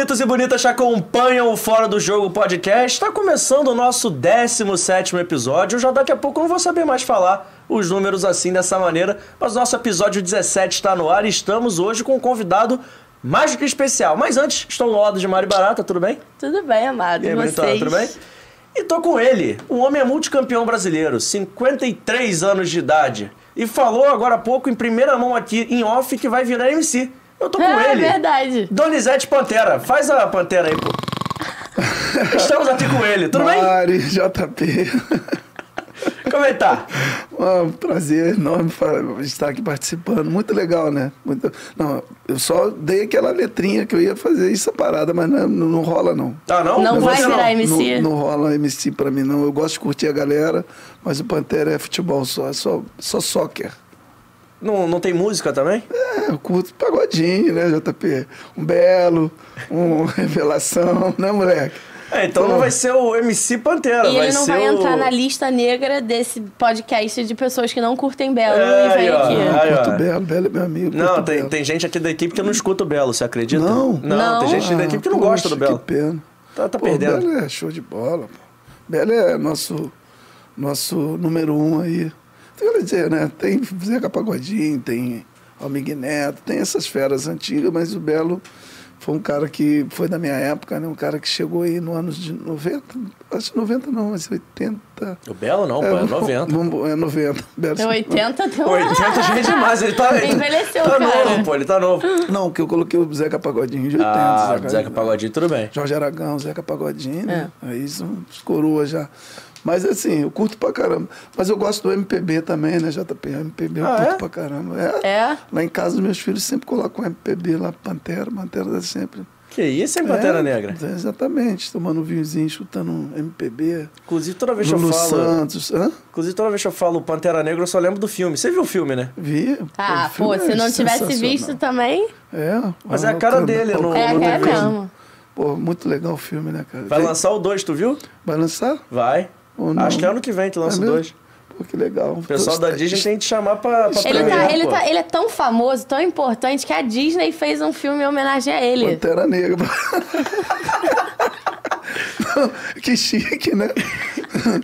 bonitos e bonitas que acompanham o Fora do Jogo podcast. Está começando o nosso 17 episódio. Já daqui a pouco eu não vou saber mais falar os números assim dessa maneira, mas nosso episódio 17 está no ar e estamos hoje com um convidado mais do que especial. Mas antes, estou ao lado de Mari Barata, tudo bem? Tudo bem, amado. E aí, vocês? bonitona, tudo bem? E tô com ele, um homem multicampeão brasileiro, 53 anos de idade. E falou agora há pouco, em primeira mão aqui, em off, que vai virar MC. Eu tô com É ele. verdade. Donizete Pantera. Faz a Pantera aí, pô. Estamos aqui com ele, tudo bem? Mari, JP. Como é que tá? Um prazer enorme estar aqui participando. Muito legal, né? Muito... Não, eu só dei aquela letrinha que eu ia fazer essa parada, mas não, não, não rola, não. Tá, não? Não vai você virar MC. Não, não rola MC pra mim, não. Eu gosto de curtir a galera, mas o Pantera é futebol só, é só, só soccer. Não, não tem música também? É, eu curto pagodinho, né, JP? Um belo, um revelação, né, moleque? É, então não vai ser o MC Pantera, E vai ele não ser vai o... entrar na lista negra desse podcast de pessoas que não curtem Belo É, e vem aqui. Aí. Curto Belo, Belo é meu amigo. Não, tem, tem gente aqui da equipe que não escuta o Belo, você acredita? Não? Não, Não? tem gente da equipe que não Ah, gosta do poxa, Belo. Que pena. Tá, tá Pô, perdendo. Belo é show de bola. Pô. Belo é nosso, nosso número um aí. Quer dizer, né? Tem Zeca Pagodinho, tem Almig Neto, tem essas feras antigas, mas o Belo foi um cara que foi da minha época, né? Um cara que chegou aí no anos de 90, acho que 90 não, mas 80. O Belo não, pô, é 90. vamos- É 90. Belo, É 80 tem uma... 80 já é demais, ele tá... ele Envelheceu, tá cara. novo, pô, ele tá novo. Não, que eu coloquei o Zeca Pagodinho de 80. Ah, Zeca- Zeca Pagodinho, tudo bem. Jorge Aragão, Zeca Pagodinho, né? É. Aí são os coroas já. Mas assim, eu curto pra caramba. Mas eu gosto do MPB também, né, JP? MPB eu Ah, curto é? pra caramba. É. É? Lá em casa, os meus filhos sempre colocam MPB lá, Pantera, Pantera dá sempre. Que isso, hein, Pantera É, Negra? é, Exatamente, tomando um vinhozinho, escutando um MPB. Inclusive, toda vez que eu falo... Santos. Hã? Inclusive, toda vez que eu falo Pantera Negra, eu só lembro do filme. Você viu o filme, né? Vi. Ah, pô, filme se é não tivesse visto também... É. Mas é a cara dele, no- É, no é mesmo. Pô, muito legal o filme, né, cara? Vai Tem- lançar o 2, tu viu? Vai lançar? Vai. Acho que é ano que vem que lança É? 2. Pô, que legal. O pessoal da Disney tem que te chamar pra, pra Ele, tá, ele, tá, ele é tão famoso, tão importante, que a Disney fez um filme em homenagem a ele. Pantera Negra. Que chique, né?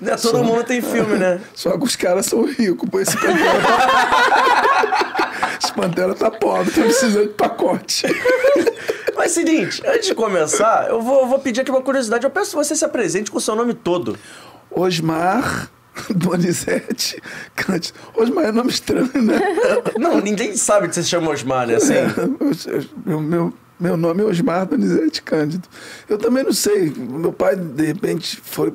Né, Todo mundo tem filme, né? Só que os caras são ricos, pô. Esse Pantera tá... Esse Pantera tá pobre, tá precisando de pacote. Mas seguinte, antes de começar, eu vou, vou pedir aqui uma curiosidade. Eu peço que você se apresente com o seu nome todo. Osmar Donizete Cante. Osmar é nome estranho, né? Não, ninguém sabe que você se chama Osmar, né? Assim. É, eu- meu, meu, meu nome é Osmar Donizete Cândido. Eu também não sei. Meu pai, de repente, foi,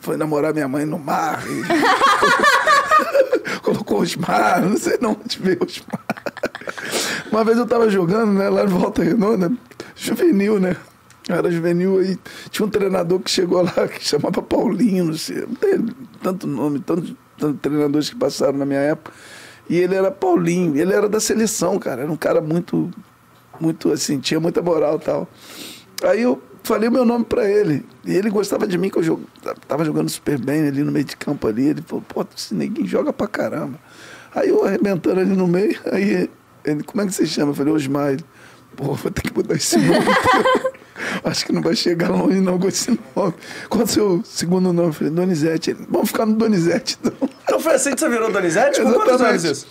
foi namorar minha mãe no mar. e- Colocou Osmar, não sei de onde veio Osmar. Uma vez eu tava jogando, né, lá em Volta Redonda, juvenil, né? Era juvenil aí. Tinha um treinador que chegou lá que chamava Paulinho, não sei. Não tem tanto nome, tantos tantos treinadores que passaram na minha época. E ele era Paulinho, ele era da seleção, cara. Era um cara muito, muito assim, tinha muita moral e tal. Aí eu falei o meu nome pra ele. E ele gostava de mim, que eu jogo, tava jogando super bem ali no meio de campo ali. Ele falou, pô, esse neguinho joga pra caramba. Aí eu arrebentando ali no meio, aí ele, como é que você chama? Eu falei, Osmar. Ele, pô, vou ter que mudar esse nome. Acho que não vai chegar longe não com esse nome. Qual é o seu segundo nome? Eu falei, Donizete. Ele, Vamos ficar no Donizete, então. Então foi assim que você virou Donizete? Com quantos anos isso?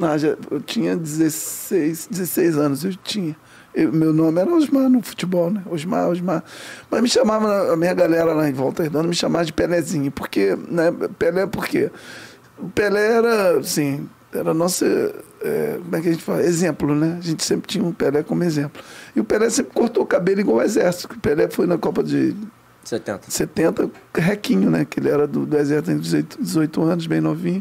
Ah, já, eu tinha 16, 16 anos, eu tinha. Eu- meu nome era Osmar no futebol, né? Osmar, Osmar. Mas me chamava, a minha galera lá em Volta Redonda me chamava de Pelézinho. Porque, né? Pelé por quê? O Pelé era, assim, era nosso, é, como é que a gente fala? Exemplo, né? A gente sempre tinha um Pelé como exemplo. E o Pelé sempre cortou o cabelo igual o exército. O Pelé foi na Copa de 70. 70, requinho, né? Que ele era do, do exército tem 18, 18 anos, bem novinho.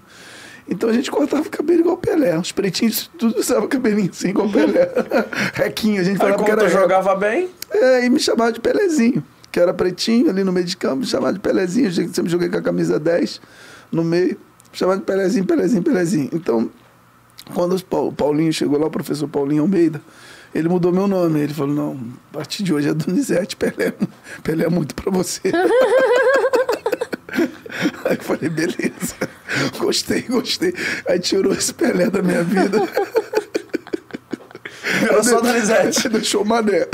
Então a gente cortava o cabelo igual o Pelé. Os pretinhos, tudo usava cabelinho assim, igual o Pelé. requinho, a gente Aí falava que era jogava bem, É, e me chamava de Pelezinho, que era pretinho ali no meio de campo, me chamava de Pelezinho. Eu sempre joguei com a camisa 10 no meio, me chamava de Pelezinho, Pelezinho, Pelezinho. Então, quando o Paulinho chegou lá, o professor Paulinho Almeida, ele mudou meu nome. Ele falou: não, a partir de hoje é Donizete Pelé. Pelé é muito pra você. Aí eu falei, beleza. Gostei, gostei. Aí tirou esse Pelé da minha vida. virou só Donizete. Deixou o mané.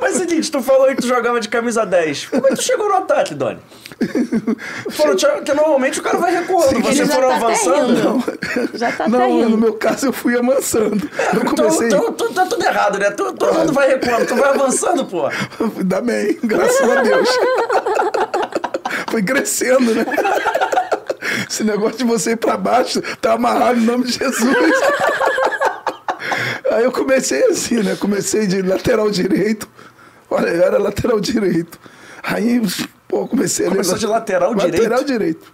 Mas é o seguinte, tu falou que tu jogava de camisa 10. Como é que tu chegou no ataque, Doni? Foram, porque normalmente o cara vai recuando. Você foram tá avançando. rindo. Já tá Não, no meu caso eu fui amansando. Eu Então, comecei. então, tu- tá tudo errado, né? Todo mundo vai recuando, tu vai avançando, pô. Ainda bem, graças a Deus. Foi crescendo, né? Esse negócio de você ir pra baixo tá amarrado em nome de Jesus. Aí eu comecei assim, né? Comecei de lateral direito. Olha, eu era lateral direito. Aí, pô, comecei Começou a de lateral Lateral direito.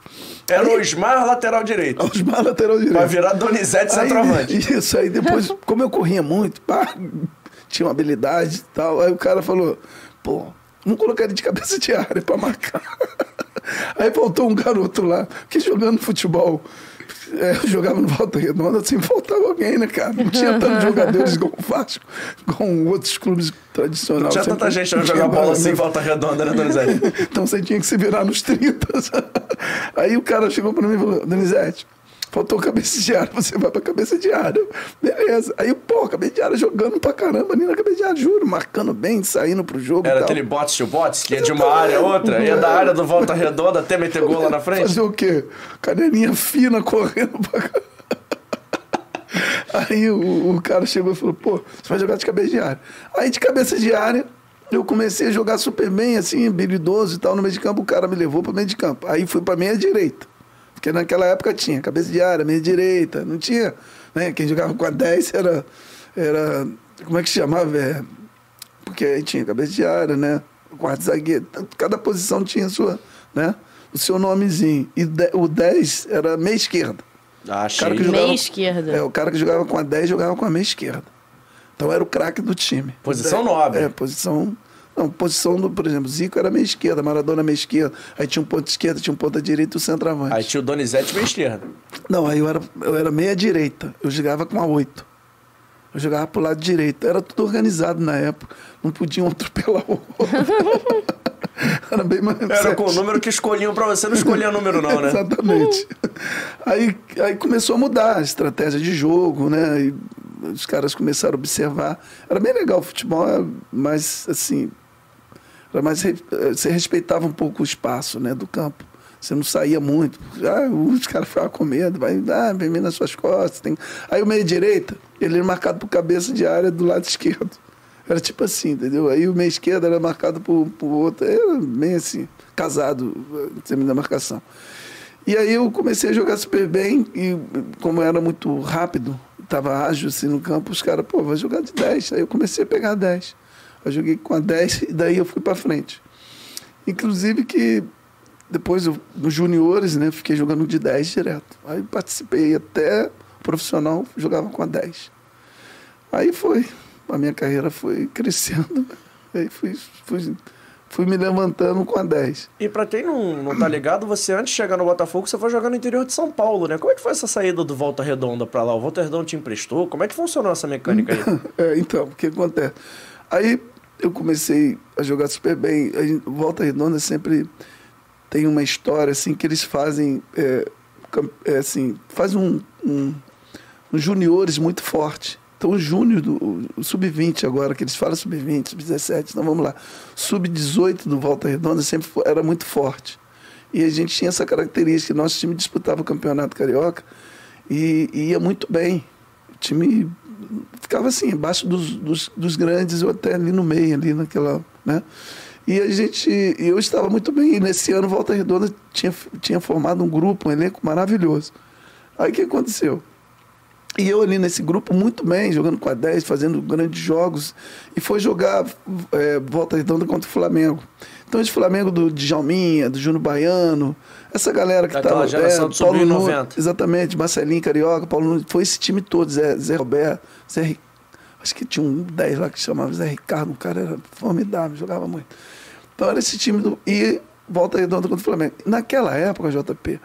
Era o Osmar, lateral direito. Osmar, lateral direito. Vai virar Donizete centroavante. Aí, isso, aí depois, como eu corria muito, pá, tinha uma habilidade e tal, aí o cara falou, pô, vamos colocar ele de cabeça de área pra marcar. Aí voltou um garoto lá, que jogando futebol, é, eu jogava no Volta Redonda, assim, faltava alguém, né, cara? Não tinha tantos jogadores como o Vasco, com outros clubes tradicionais. Não tinha Sempre tanta gente pra tinha jogar bola assim, né? volta redonda, né, Donizete? Então você tinha que se virar nos 30. Aí o cara chegou pra mim e falou, Donizete, faltou cabeça de área, você vai pra cabeça de área. Beleza. Aí, pô, cabeça de área jogando pra caramba ali na cabeça de área, juro, marcando bem, saindo pro jogo Era aquele botes to botes, que ia de uma área a outra, ia da área do volta redonda até meter gol lá na frente. Fazer o quê? Canelinha fina correndo pra cá. Aí o, o cara chegou e falou, pô, você vai jogar de cabeça de área. Aí de cabeça de área, eu comecei a jogar super bem, assim, habilidoso e tal, no meio de campo, o cara me levou para meio de campo. Aí fui para meia direita. Porque naquela época tinha cabeça de área, meia direita, não tinha. Né? Quem jogava com a 10 era. era como é que chamava? É, porque aí tinha cabeça de área, né? Quarto zagueiro. Cada posição tinha sua, né? o seu nomezinho. E de- o 10 era meia esquerda. Ah, cara que cheio. Meia jogava- esquerda. É, o cara que jogava com a 10 jogava com a meia esquerda. Então era o craque do time. Posição É, nobre. É, posição. Não, posição do, por exemplo, Zico era meia esquerda, Maradona meia esquerda. Aí tinha um ponto esquerda, tinha um ponto direita e o centroavante. Aí tinha o Donizete meia esquerda. Não, aí eu era, eu era meia direita. Eu jogava com a 8. Eu jogava pro lado direito. Era tudo organizado na época. Não podia um atropelar o outro. era bem mais Era com o número que escolhiam pra você, não escolhia número não, né? Exatamente. aí, aí começou a mudar a estratégia de jogo, né? E os caras começaram a observar. Era bem legal o futebol, mais assim. Re- eh, você respeitava um pouco o espaço né, do campo. Você não saía muito. Ah, os caras ficavam com medo, vai, ah, vem nas suas costas. Tem... Aí o meio-direita, ele era marcado por cabeça de área do lado esquerdo. Era tipo assim, entendeu? Aí o meio esquerdo era marcado por, por outro. Era bem assim, casado, eh, em termos da marcação. E aí eu comecei a jogar super bem e como era muito rápido, estava ágil assim no campo, os caras, pô, vai jogar de 10. Aí eu comecei a pegar 10. Eu joguei com a 10 e daí eu fui para frente. Inclusive que depois eu, nos juniores, né, fiquei jogando de 10 direto. Aí participei até profissional, jogava com a 10. Aí foi, a minha carreira foi crescendo. Aí fui, fui, fui me levantando com a 10. E pra quem não, não tá ligado, você antes de chegar no Botafogo, você foi jogar no interior de São Paulo, né? Como é que foi essa saída do Volta Redonda pra lá? O Volta Redonda te emprestou? Como é que funcionou essa mecânica aí? É, então, o que acontece? Aí eu comecei a jogar super bem. Gente- Volta Redonda sempre tem uma história assim que eles fazem, é, é, assim, faz um, um, um juniores muito forte. Então o júnior do o- o sub-20 agora, que eles falam sub-20, sub-17, então vamos lá. Sub-18 do Volta Redonda sempre fo- era muito forte. E a gente tinha essa característica, nosso time disputava o campeonato carioca e, e ia muito bem. O time ficava assim, embaixo dos, dos, dos grandes, ou até ali no meio, ali naquela. Né? E a gente. Eu estava muito bem. E nesse ano, Volta Redonda tinha, tinha formado um grupo, um elenco maravilhoso. Aí o que aconteceu? E eu ali nesse grupo muito bem, jogando com a 10, fazendo grandes jogos. E foi jogar é, Volta Redonda contra o Flamengo. Então esse Flamengo do Djalminha, do Júnior Baiano, essa galera que Daquela estava... geração de subiu em 90. Exatamente, Marcelinho Carioca, Paulo Nunes, foi esse time todo, Zé, Zé Roberto, Zé Acho que tinha um 10 lá que chamava Zé Ricardo, um cara era formidável, jogava muito. Então era esse time do. E volta redonda contra o Flamengo. Naquela época, JP,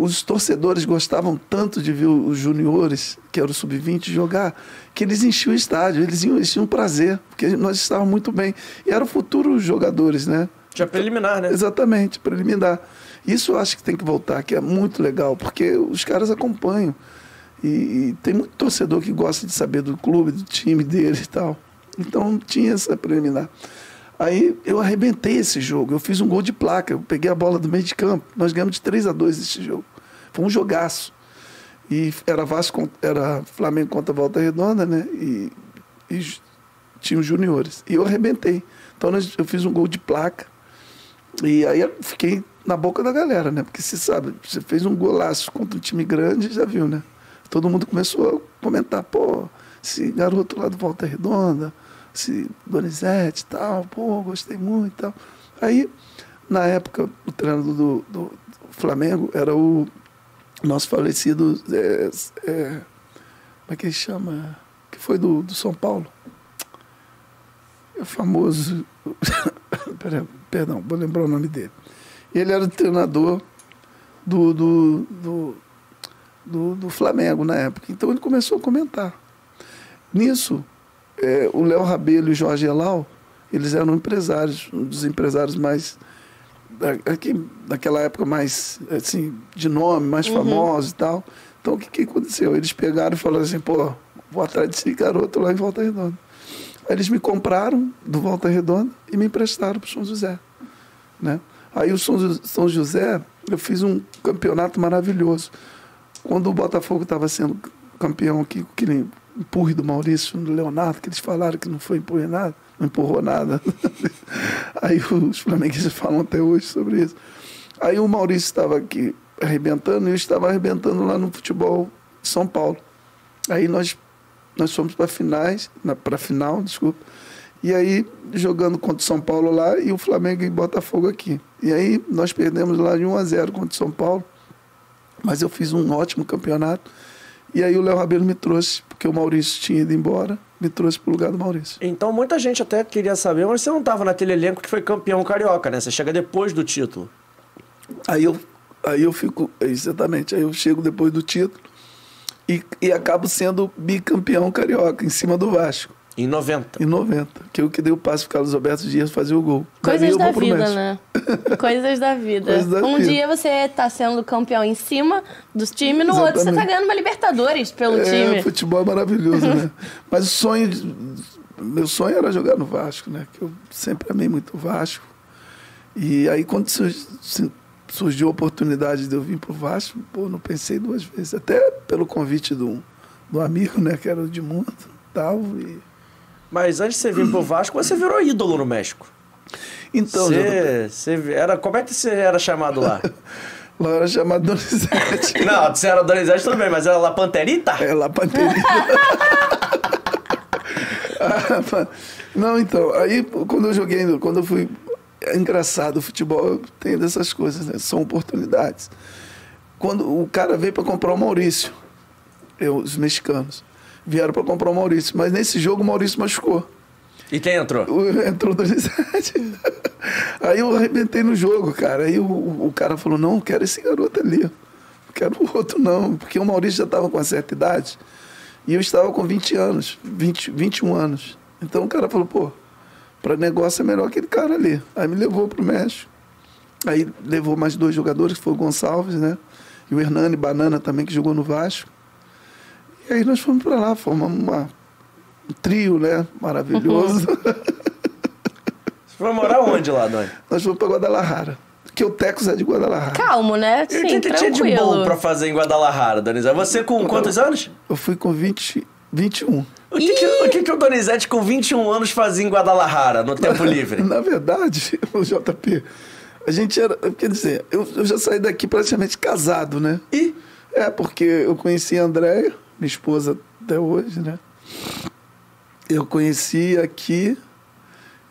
os torcedores gostavam tanto de ver os juniores, que era o sub-20, jogar, que eles enchiam o estádio, eles, iam, eles tinham prazer, porque nós estávamos muito bem. E eram futuros jogadores, né? Já preliminar, né? Exatamente, preliminar. Isso eu acho que tem que voltar, que é muito legal, porque os caras acompanham. E, e tem muito torcedor que gosta de saber do clube, do time dele e tal. Então tinha essa preliminar. Aí eu arrebentei esse jogo. Eu fiz um gol de placa. Eu peguei a bola do meio de campo. Nós ganhamos de 3 a 2 esse jogo. Foi um jogaço. E era Vasco, era Flamengo contra Volta Redonda, né? E, e tinha os juniores. E eu arrebentei. Então eu fiz um gol de placa. E aí eu fiquei na boca da galera, né? Porque você sabe, você fez um golaço contra um time grande, já viu, né? Todo mundo começou a comentar, pô, esse garoto lá do Volta Redonda, esse Donizete e tal, pô, gostei muito e tal. Aí, na época, o treinador do, do- do Flamengo era o nosso falecido. é, é, como é que ele chama? Que foi do, do São Paulo. É famoso. Perdão, vou lembrar o nome dele. Ele era o treinador do, do, do, do, do Flamengo na época. Então ele começou a comentar. Nisso, eh, o Léo Rabelo e o Jorge Elal, eles eram empresários, um dos empresários mais da, daquela época mais assim, de nome, mais famosos e tal. Então o que, que aconteceu? Eles pegaram e falaram assim, pô, vou atrás desse garoto lá em Volta Redonda. Aí eles me compraram do Volta Redonda e me emprestaram para o São José. Né? Aí o São Jo- São José, eu fiz um campeonato maravilhoso. Quando o Botafogo estava sendo campeão aqui, aquele empurre do Maurício do Leonardo, que eles falaram que não foi empurre nada, não empurrou nada. Aí os flamenguistas falam até hoje sobre isso. Aí o Maurício estava aqui arrebentando e eu estava arrebentando lá no futebol de São Paulo. Aí nós, nós fomos para finais, para final, desculpa. E aí jogando contra o São Paulo lá e o Flamengo e Botafogo aqui. E aí nós perdemos lá de 1 a 0 contra o São Paulo. Mas eu fiz um ótimo campeonato. E aí o Léo Rabelo me trouxe, porque o Maurício tinha ido embora, me trouxe para o lugar do Maurício. Então muita gente até queria saber, mas você não estava naquele elenco que foi campeão carioca, né? Você chega depois do título. Aí eu, aí eu fico, exatamente, aí eu chego depois do título e, e acabo sendo bicampeão carioca em cima do Vasco, Em 90. em 90. Que eu que dei o passe pro Carlos Alberto Dias fazer o gol. Coisas da pro vida, né? Coisas da vida. Coisas da um vida. dia você tá sendo campeão em cima dos times, no outro você tá Exatamente. ganhando uma Libertadores pelo É, time. futebol é maravilhoso, né? Mas o sonho, meu sonho era jogar no Vasco, né? Que eu sempre amei muito o Vasco. E aí quando surgiu a oportunidade de eu vir pro Vasco, pô, não pensei duas vezes. Até pelo convite do, do amigo, né? Que era o Edmundo e tal. E... Mas antes de você vir pro Vasco, você virou ídolo no México. Então, Você, você era, como é que você era chamado lá? lá era chamado Donizete. não, você era Donizete tudo bem, mas era La Panterita? É. Ah, pá. Não, então, aí quando eu joguei, quando eu fui. É engraçado, o futebol tem dessas coisas, né? São oportunidades. Quando o cara veio para comprar o Maurício, eu, os mexicanos, vieram para comprar o Maurício, mas nesse jogo o Maurício machucou. E quem entrou? Entrou o Donizete. Aí eu arrebentei no jogo, cara. Aí o, o cara falou: não, eu quero esse garoto ali. Não quero o outro, não. Porque o Maurício já estava com uma certa idade e eu estava com 20 anos, 20, 21 anos. Então o cara falou: pô, para negócio é melhor aquele cara ali. Aí me levou para o México. Aí levou mais dois jogadores, que foi o Gonçalves, né? E o Hernani Banana também, que jogou no Vasco. E aí nós fomos para lá, formamos uma, um trio, né? Maravilhoso. Você foi morar onde lá, Doni? Nós fomos para Guadalajara. Porque o Tecos é de Guadalajara. Calmo, né? E o Sim, que, que tinha de tranquilo. bom pra fazer em Guadalajara, Donizete? Você com quantos anos? Eu fui com 20, 21. O que, que, o que, que o Donizete com 21 anos fazia em Guadalajara, no tempo livre? Na verdade, o JP, a gente era. Quer dizer, eu, eu já saí daqui praticamente casado, né? E É, porque eu conheci a Andréia, minha esposa até hoje, né? Eu conheci aqui.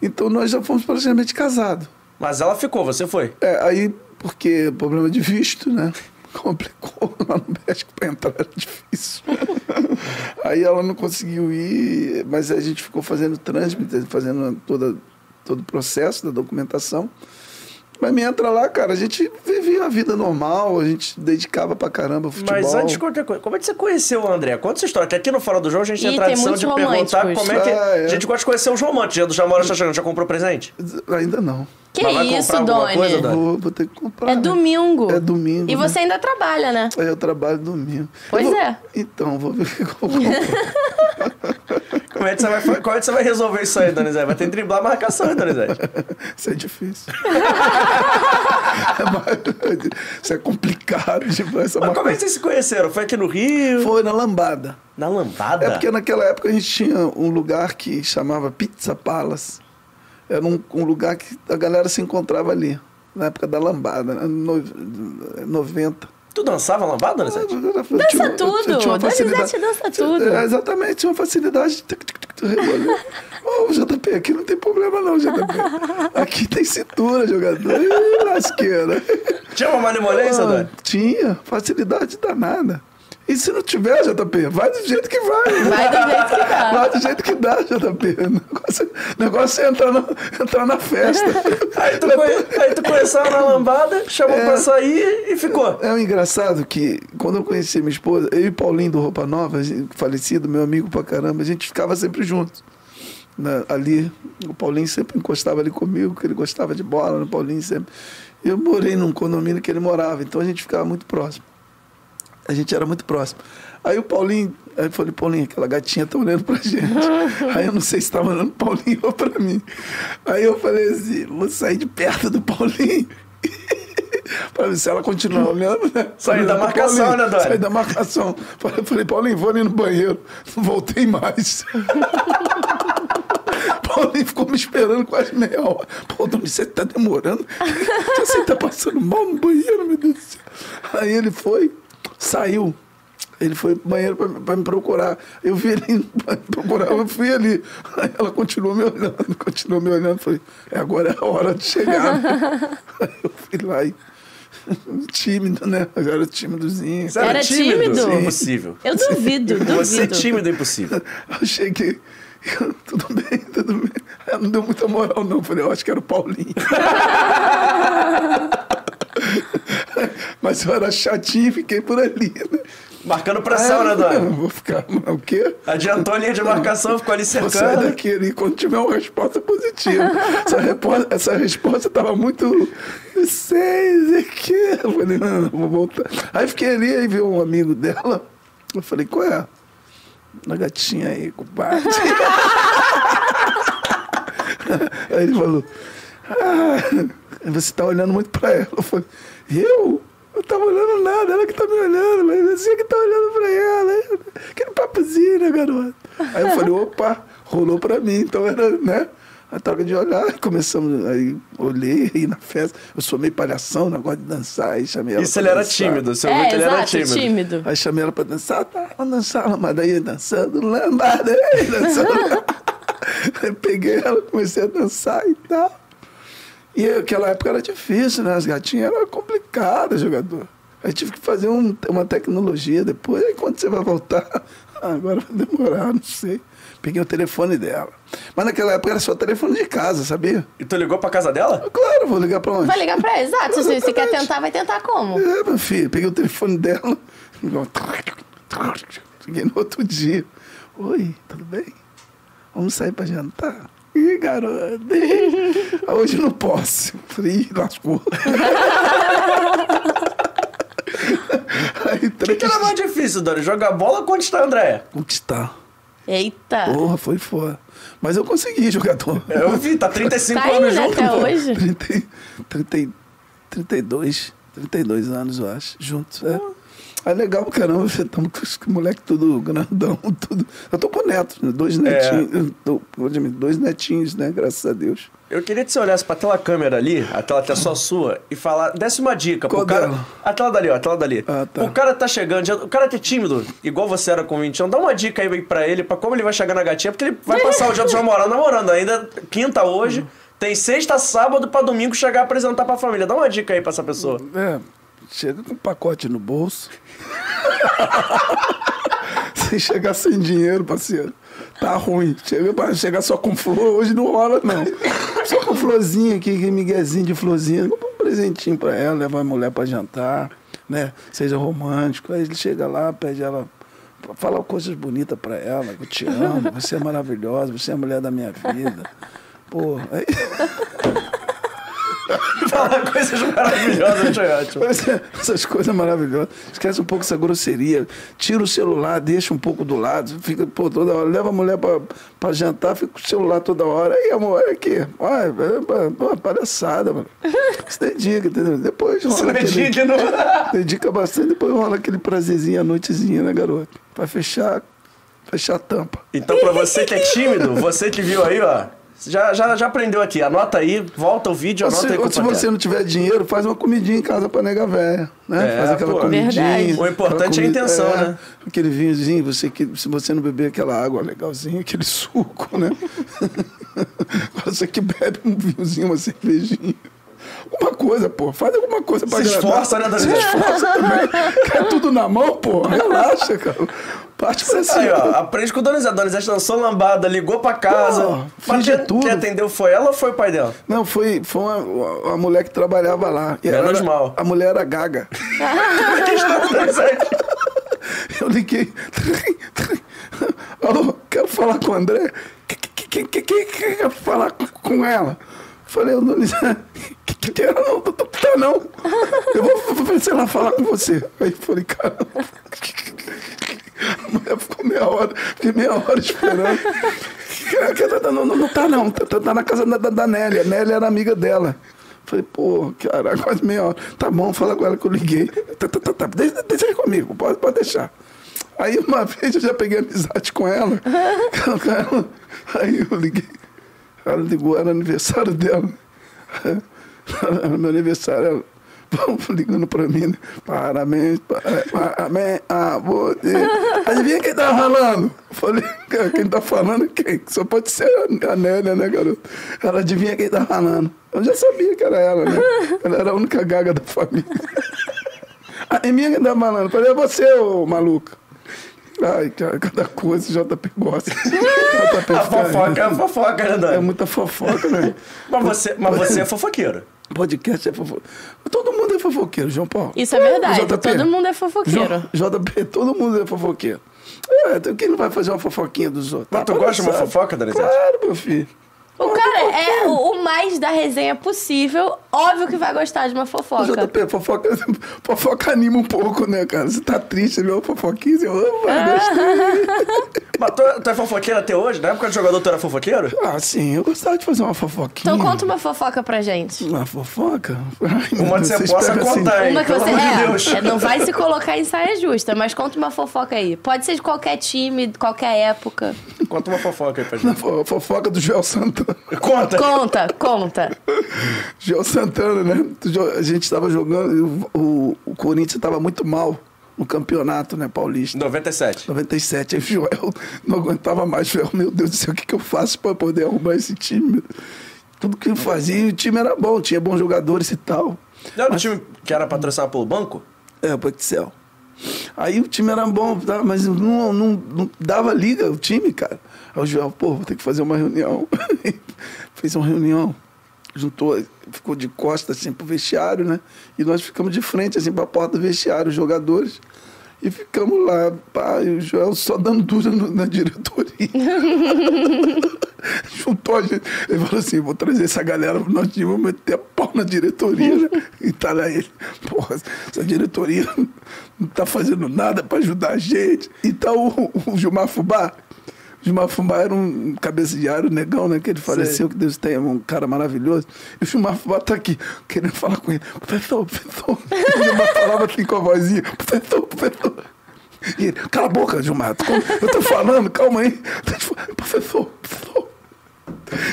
Então nós já fomos praticamente casados. Mas ela ficou, você foi. É, aí, porque problema de visto, né? Complicou lá no México para entrar, era difícil. aí ela não conseguiu ir, mas a gente ficou fazendo trânsito, fazendo toda, todo o processo da documentação. Mas me entra lá, cara, a gente vivia a vida normal, a gente dedicava pra caramba ao futebol. Mas antes de qualquer coisa, como é que você conheceu o André? Conta essa história, que aqui no Fora do Jogo a gente tem a tradição de perguntar como é que. Ah, é. A gente gosta de conhecer os românticos. Dia do Jamora está chegando, já comprou presente? Ainda não. Que Mas vai isso, comprar Doni? coisa, Doni? Vou, vou ter que comprar. É né? domingo. É domingo. E né? você ainda trabalha, né? Aí eu trabalho domingo. Pois vou- é. Então, vou ver o Como é que você vai, como é que você vai resolver isso aí, Donizete? Vai ter que driblar a marcação, hein, Donizete? Isso é difícil. Isso é complicado demais. Essa Mas como é que marcação. vocês se conheceram? Foi aqui no Rio? Foi na lambada. Na lambada? É porque naquela época a gente tinha um lugar que chamava Pizza Palace. Era um, um lugar que a galera se encontrava ali. Na época da lambada, né? no, 90. Tu dançava lambada, Donizete? Dança tudo, Donizete dança tudo. É, exatamente, tinha uma facilidade. de rebolê. Ô, JP, aqui não tem problema não, JP. Aqui tem cintura, jogador. Ih, lasqueira. Tinha uma malemolência, Ah, Dani? tinha, facilidade danada. E se não tiver, JP, vai do jeito que vai. Vai do jeito que dá. Vai do jeito que dá, JP. O negócio, negócio é entrar na, entrar na festa. Aí tu, conhe... aí tu conheceu na lambada, chamou É. pra sair e ficou. É um engraçado que quando eu conheci minha esposa, eu e Paulinho do Roupa Nova, falecido, meu amigo pra caramba, a gente ficava sempre juntos. Na- ali, o Paulinho sempre encostava ali comigo, que ele gostava de bola, o Paulinho sempre. Eu morei num condomínio que ele morava, então a gente ficava muito próximo. A gente era muito próximo. Aí o Paulinho, aí eu falei, Paulinho, aquela gatinha tá olhando pra gente. aí eu não sei se tava olhando pro Paulinho ou pra mim. Aí eu falei assim, vou sair de perto do Paulinho. pra ver se ela continuar olhando, né? Sair da marcação, Paulinho. né, Dória? Sair da marcação. Falei, falei, Paulinho, vou ali no banheiro. Não voltei mais. Paulinho ficou me esperando quase meia hora. Pô, Doni, você tá demorando? Você tá passando mal no banheiro, meu Deus do céu. Aí ele foi, saiu. Ele foi pro banheiro pra, pra me procurar. Eu vi ele pra me procurar, eu fui ali. Aí ela continuou me olhando, continuou me olhando. Falei, é, agora é a hora de chegar. Aí eu fui lá e. Tímido, né? Eu era tímidozinho. Você Era tímido? Sim. Impossível. Eu duvido, duvido. Você é tímido é impossível. Eu cheguei. Tudo bem, tudo bem. Ela não deu muita moral, não. Falei, eu acho que era o Paulinho. Mas eu era chatinho e fiquei por ali, né? Marcando pressão, né, Não, Dani? Vou ficar. O quê? Adiantou a linha de marcação, ficou ali Vou sair cercando. daqui ali quando tiver uma resposta positiva. Essa, repo- essa resposta estava muito. Não sei, quê? Eu falei, não, não, vou voltar. Aí fiquei ali, aí veio um amigo dela. Eu falei, qual é? Uma gatinha aí, compadre. aí ele falou, ah, você tá olhando muito pra ela. Eu falei, eu? Eu tava olhando nada, ela que tá me olhando, mas você que tá olhando pra ela. Aquele papozinho, né, garoto? Aí eu falei, opa, rolou pra mim, então era, né? A troca de olhar, começamos, aí olhei aí na festa. Eu sou meio palhação, negócio de dançar, aí chamei ela Isso pra ele era dançar. tímido, seu É, ele era exato, tímido. tímido. Aí chamei ela pra dançar, tá, vamos dançar, lambada aí, dançando, lambada aí, dançando. aí peguei ela, comecei a dançar e tal. E aquela época era difícil, né? As gatinhas eram complicadas, jogador. Aí tive que fazer um- uma tecnologia depois, aí quando você vai voltar, ah, agora vai demorar, não sei. Peguei o telefone dela. Mas naquela época era só telefone de casa, sabia? E tu ligou pra casa dela? Claro, vou ligar pra onde? Vai ligar pra ela, exato. Se você quer tentar, vai tentar como? É, meu filho, peguei o telefone dela. Liguei no outro dia. Oi, tudo bem? Vamos sair pra jantar? Ih, garoto. ih, Hoje não posso. Falei, ih, lascou. Aí, O três que era mais difícil, Dani? Jogar bola ou conquistar a Andréia? Conquistar. Eita. Porra, foi fora. Mas eu consegui, jogador. Eu vi, tá 35 Tá anos indo junto, até hoje. 30, 30, 32, 32 anos, eu acho, juntos. É. É legal caramba, você tá com os moleque tudo grandão, tudo. Eu tô com netos, né? dois netinhos. tô- vou admitir, dois netinhos, né? Graças a Deus. Eu queria que você olhasse pra tela câmera ali, a tela que é só sua, e falar, desse uma dica Qual pro cara. dela? A tela dali, ó, a tela dali. Ah, tá. O cara tá chegando, já- o cara que é tímido, igual você era com 20 anos, dá uma dica aí pra ele, pra como ele vai chegar na gatinha, porque ele vai passar o dia dos namorados namorando ainda, quinta hoje, tem sexta, sábado pra domingo chegar a apresentar pra família. Dá uma dica aí pra essa pessoa. É, chega com um pacote no bolso. sem chegar sem dinheiro, parceiro. Tá ruim. Chega só com flor, hoje não rola, não. Só com florzinha aqui, miguezinho de florzinha. Um presentinho pra ela, leva a mulher pra jantar, né? Seja romântico. Aí ele chega lá, pede ela. Fala coisas bonitas pra ela. Eu te amo, você é maravilhosa, você é a mulher da minha vida. Pô, aí. Falar coisas maravilhosas, achei ótimo. Essas coisas maravilhosas. Esquece um pouco essa grosseria. Tira o celular, deixa um pouco do lado. Fica, pô, toda hora. Leva a mulher pra, pra jantar, fica com o celular toda hora. Aí, amor, olha aqui. Olha, é, pô, palhaçada, mano. Se dedica, entendeu? Depois rola Se aquele- dedica no... Dedica bastante, depois rola aquele prazerzinho à noitezinha, né, garoto? Pra fechar, fechar a tampa. Então, pra você que é tímido, você que viu aí, ó, já, já, já aprendeu aqui. Anota aí, volta o vídeo, anota se, aí ou se você não tiver dinheiro, faz uma comidinha em casa pra nega velha, né? É, faz aquela pô. comidinha. Verdade. O importante aquela é a intenção, é, né? Aquele vinhozinho, você que, se você não beber aquela água legalzinha, aquele suco, né? Você que bebe um vinhozinho, uma cervejinha. Alguma coisa, pô. Faz alguma coisa pra Se agradar. esforça, né? Se esforça também. Quer tudo na mão, pô. Relaxa, cara. Parte pra Aí, cima. ó, aprende com o Donizete. Donizete dançou lambada, ligou pra casa. Pô, Mas finge quem, tudo. quem atendeu foi ela ou foi o pai dela? Não, foi, foi uma, uma mulher que trabalhava lá. E Menos era- mal. A mulher era gaga. Que história, Donizete? Eu liguei. Alô, quero falar com o André. Quem que, que, que, que quer falar com ela? Falei, eu não que, que, que ela não, tá, tá não. Eu vou, vou ver se ela falar com você. Aí falei, caramba. A mulher ficou meia hora, fiquei meia hora esperando. Não, não, não tá não, tá, tá- tá na casa da, da, da Nélia. Nélia era amiga dela. Falei, pô, cara, quase meia hora. Tá bom, fala com ela que eu liguei. Tá, tá, tá, tá. Deixa, deixa comigo, pode, pode deixar. Aí uma vez eu já peguei amizade com ela. Com ela. Aí eu liguei. Ela ligou, era aniversário dela. Era meu aniversário. Ligando pra mim, né? Parabéns, pa- parabéns a você. Adivinha quem tá falando? Eu falei, "Cara, quem tá falando é quem? Só pode ser a Nélia, né, garoto? Ela adivinha quem tá falando. Eu já sabia que era ela, né? Ela era a única gaga da família. A minha que tá falando. Eu falei, é você, ô maluco. Ai, cara, cada coisa, JP gosta. JP A fofoca é fofoca, né, É muita fofoca, né? Mas você, mas você é fofoqueiro. Podcast é fofoca. Todo mundo é fofoqueiro, João Paulo. Isso é verdade. JP. Todo mundo é fofoqueiro. J- JP, todo mundo é fofoqueiro. É, quem não vai fazer uma fofoquinha dos outros? Mas tu Tá gosta de uma fofoca, Danizete? Claro, meu filho. O cara é o, o mais da resenha possível. Óbvio que vai gostar de uma fofoca. JP, fofoca, fofoca anima um pouco, né, cara? Você tá triste, viu? Fofoquinha, você oh, vai Ah. gostei. Mas tu, tu é fofoqueiro até hoje? Na época de jogador tu era fofoqueiro? Ah, sim, eu gostava de fazer uma fofoquinha. Então conta uma fofoca pra gente. Uma fofoca? Ai, Uma que você possa assim- contar, hein? Uma que você é, Deus. é, não vai se colocar em saia justa, mas conta uma fofoca aí. Pode ser de qualquer time, de qualquer época. Conta uma fofoca aí pra gente. fo- fofoca do Joel Santana. Conta! Conta, conta. Joel Santana, né? A gente estava jogando, e o, o, Corinthians estava muito mal no campeonato, né, paulista. 97. 97. Aí o Joel não aguentava mais. Joel, meu Deus do céu, o que, que eu faço para poder arrumar esse time? Tudo que eu fazia, o time era bom, tinha bons jogadores e tal. Não era o time que era patrocinado pelo banco? É, o Excel. Aí o time era bom, tá? mas não, não, não dava liga o time, cara. Aí o Joel, pô, vou ter que fazer uma reunião. Fez uma reunião, juntou, ficou de costas assim pro vestiário, né? E nós ficamos de frente, assim, pra porta do vestiário, os jogadores. E ficamos lá, pá, e o Joel só dando dura no- na diretoria. Juntou a gente. Ele falou assim: vou trazer essa galera pro nosso time, vou meter a pau na diretoria. né? E tá lá ele. Porra, essa diretoria não tá fazendo nada pra ajudar a gente. E tá o, o Gilmar Fubá. Gilmar Fubá era um cabeça de ar, negão, né? Que ele faleceu, que Deus tenha, um cara maravilhoso. E o Gilmar Fubá tá aqui, querendo falar com ele. Professor, professor. Gilmar falava assim com a vozinha: professor, professor. E ele, cala a boca, Gilmar. Eu tô falando, calma aí. Professor, professor.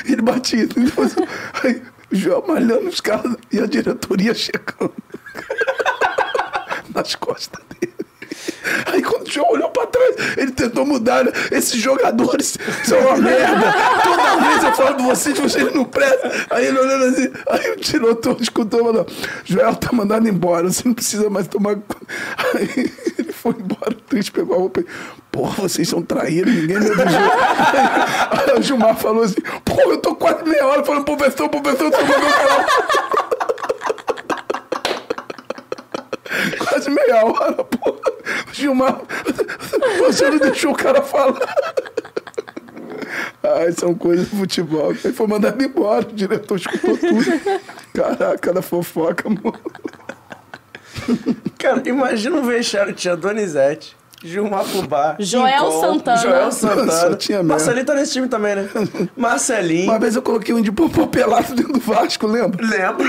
Ele batia. Ele fazia- assim, Aí, o Joel malhando os caras e a diretoria chegando. Nas costas. Aí quando o João olhou pra trás, ele tentou mudar. né? Esses jogadores são uma merda. Toda vez eu falo pra vocês, vocês não prestam. Aí ele olhando assim, aí tirou todo, escutou e falou: Joel tá mandado embora, você não precisa mais tomar. conta." Aí ele foi embora, triste, pegou a roupa e. Porra, vocês são traídos, ninguém me avisou. Aí, o Gilmar falou assim: Pô, eu tô quase meia hora falando, professor, professor, tu mandou. Quase meia hora, pô. Gilmar, você não deixou o cara falar. Ai, são coisas do futebol. Aí foi mandado embora, o diretor escutou tudo. Caraca, cada fofoca, amor. Cara, imagina um vestiário tinha Donizete, Gilmar Fubá, Joel Santana. Joel Santana. tinha mesmo. Marcelinho tá nesse time também, né? Marcelinho. Uma vez eu coloquei um de popó pelado dentro do Vasco, lembra? Lembra?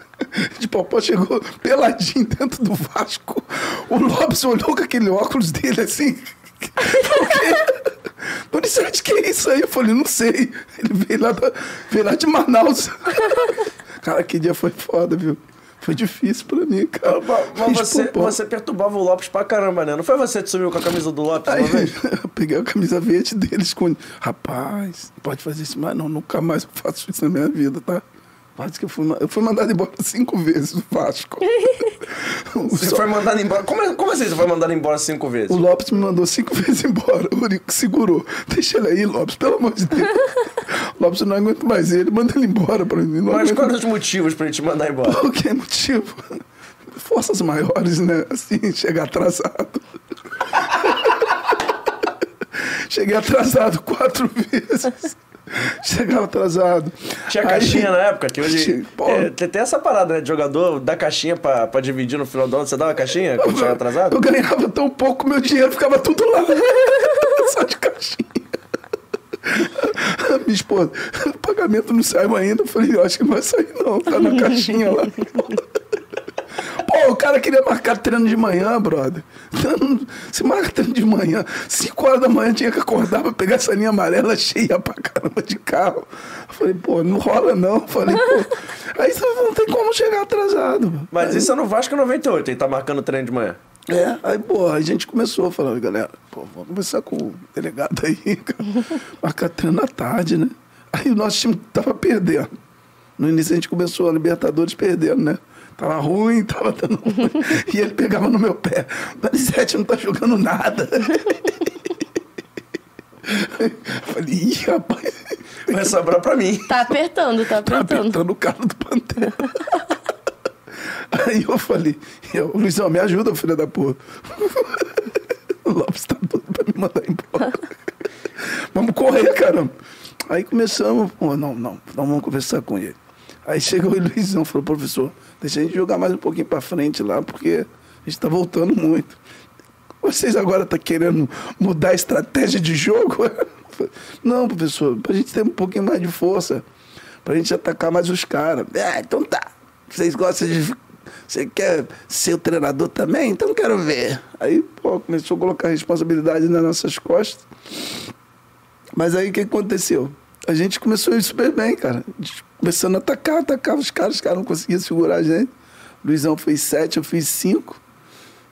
De popó chegou peladinho dentro do Vasco. O Lopes olhou com aquele óculos dele assim. Donizete, que é isso aí? Eu falei, não sei. Ele veio lá, da- veio lá de Manaus. Cara, que dia foi foda, viu? Foi difícil pra mim, cara. Mas você, popó. você perturbava o Lopes pra caramba, né? Não foi você que sumiu com a camisa do Lopes Aí, uma vez? eu peguei a camisa verde dele, escondi. Rapaz, não pode fazer isso mais, não. Nunca mais eu faço isso na minha vida, tá? Quase que eu fui, eu fui mandado embora cinco vezes do Vasco. Você só- foi mandado embora. Como, é- como assim você foi mandado embora cinco vezes? O Lopes me mandou cinco vezes embora. O Urico segurou. Deixa ele aí, Lopes, pelo amor de Deus. Lopes, eu não aguento mais ele. Manda ele embora pra mim. Não Mas quais os motivos pra ele te mandar embora? Por que motivo? Forças maiores, né? Assim, chegar atrasado. Cheguei atrasado quatro vezes. Chegava atrasado. Tinha Aí- caixinha na época, que hoje. Tinha- pô. é, tem, essa parada, né? De jogador dá caixinha pra, pra dividir no final do ano. Você dava caixinha quando chegava atrasado? Eu ganhava tão pouco, meu dinheiro ficava tudo lá. Só de caixinha. Minha esposa, o pagamento não saiu ainda. Eu falei, eu acho que não vai sair, não. Tá na caixinha lá. Pô, o cara queria marcar treino de manhã, brother. Se marca treino de manhã, 5 horas da manhã tinha que acordar pra pegar essa linha amarela cheia pra caramba de carro. Eu falei, pô, não rola não. Eu falei, pô, aí você não tem como chegar atrasado. Mas isso é no Vasco 98, ele tá marcando treino de manhã. É, aí, pô, a gente começou falar, galera, pô, vamos conversar com o delegado aí, cara. Marcar treino à tarde, né? Aí o nosso time tava perdendo. No início a gente começou a Libertadores perdendo, né? Tava ruim, tava dando ruim. E ele pegava no meu pé. Donizete não tá jogando nada. Falei, ih, rapaz, Vai sobrar pra mim. Tá apertando, tá tá apertando. apertando o carro do Pantera. Aí eu falei, eu, Luizão, me ajuda, filho da puta. O Lopes tá doido pra me mandar embora. Vamos correr, caramba. Aí começamos, pô, não, não, não vamos conversar com ele. Aí chegou o Luizão, falou, professor, deixa a gente jogar mais um pouquinho pra frente lá, porque a gente tá voltando muito. Vocês agora estão querendo mudar a estratégia de jogo? Não, professor, pra gente ter um pouquinho mais de força, pra gente atacar mais os caras. Ah, então tá. Vocês gostam de. Você quer ser o treinador também? Então quero ver. Aí, pô, começou a colocar a responsabilidade nas nossas costas. Mas aí o que aconteceu? A gente começou a super bem, cara. A gente Começando a atacar, atacar os caras, os caras não conseguiam segurar a gente. Luizão fez sete, eu fiz cinco.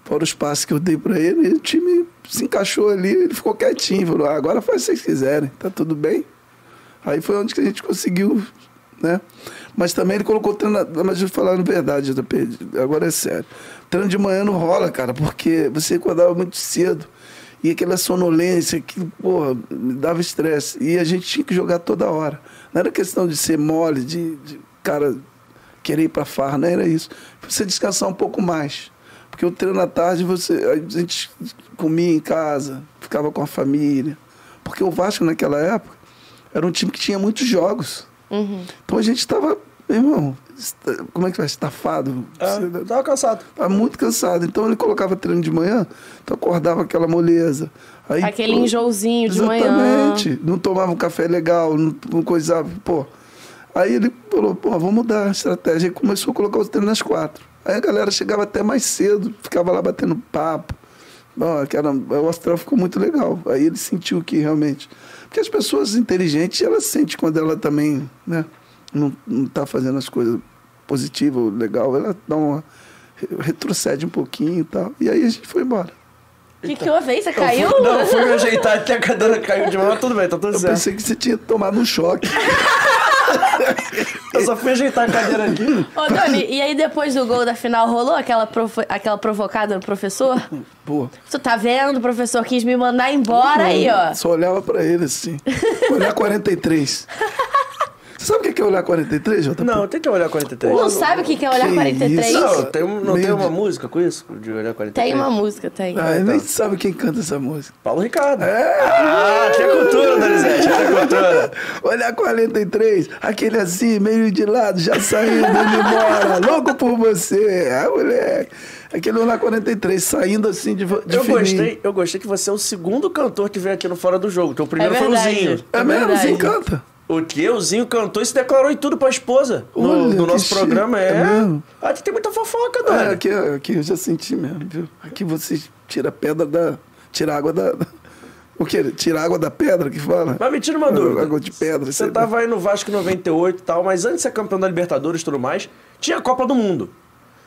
Fora os passos que eu dei pra ele, e o time se encaixou ali, ele ficou quietinho, falou, ah, agora faz o que vocês quiserem, tá tudo bem. Aí foi onde que a gente conseguiu, né? Mas também ele colocou treinador, mas eu falando verdade, agora é sério. Treino de manhã não rola, cara, porque você acordava muito cedo. E aquela sonolência que, porra, me dava estresse. E a gente tinha que jogar toda hora. Não era questão de ser mole, de, de cara querer ir pra farra, não era isso. Você descansar um pouco mais. Porque o treino à tarde, você, a gente comia em casa, ficava com a família. Porque o Vasco, naquela época, era um time que tinha muitos jogos. Então a gente estava, irmão, como é que vai? Estafado. Você- tava cansado. Tava muito cansado. Então ele colocava treino de manhã, então acordava aquela moleza. Aí, Aquele pô, enjoozinho de manhã. Exatamente. Não tomava um café legal, não, não coisava, pô. Aí ele falou, pô, vamos mudar a estratégia. E começou a colocar os treinos nas quatro. Aí a galera chegava até mais cedo, ficava lá batendo papo. Bom, aquela, o astral ficou muito legal. Aí ele sentiu que realmente. Porque as pessoas inteligentes, elas sentem quando ela também, né, não, não tá fazendo as coisas positivas, legal, ela dá uma. retrocede um pouquinho e tal. E aí a gente foi embora. O que, que houve aí? Você Eu caiu? fui- não, eu fui me ajeitar aqui, a cadeira caiu de manhã, mas tudo bem, tá tudo Eu certo. pensei que você tinha tomado um choque. Eu só fui ajeitar a cadeira aqui. Ô, Doni, e aí depois do gol da final rolou aquela, provo- aquela provocada no professor? Pô. Tu tá vendo? O professor quis me mandar embora aí, ó. Só olhava pra ele assim. Olhar 43. Você sabe o que é olhar 43, JP? Não, tem que olhar 43. Não sabe o que é olhar Que 43? isso? Não, tem, um- não tem uma de- música com isso? De olhar 43? Tem uma música, tem. Ah, ele nem sabe quem canta essa música. Paulo Ricardo. É. Ah, que cultura, Donizete, que cultura. Olhar 43, aquele assim, meio de lado, já saindo, indo embora, louco por você. Ah, moleque. Aquele olhar 43, saindo assim de, de Eu fininho. gostei, eu gostei que você é o segundo cantor que veio aqui no Fora do Jogo. Então o primeiro É foi o. Zinho. É É mesmo, verdade. assim canta. O que? O Zinho cantou e se declarou em tudo pra esposa. No, Olha, no que nosso chique. programa, é. É mesmo? Aqui tem muita fofoca, É, Dani. aqui, aqui eu já senti mesmo, viu? Aqui você tira pedra da. Tira a água da. O quê? Tira a água da pedra que fala? Mas me tira uma dúvida. Água de pedra. Você tava aí no Vasco 98 e tal, mas antes de ser campeão da Libertadores e tudo mais, tinha a Copa do Mundo.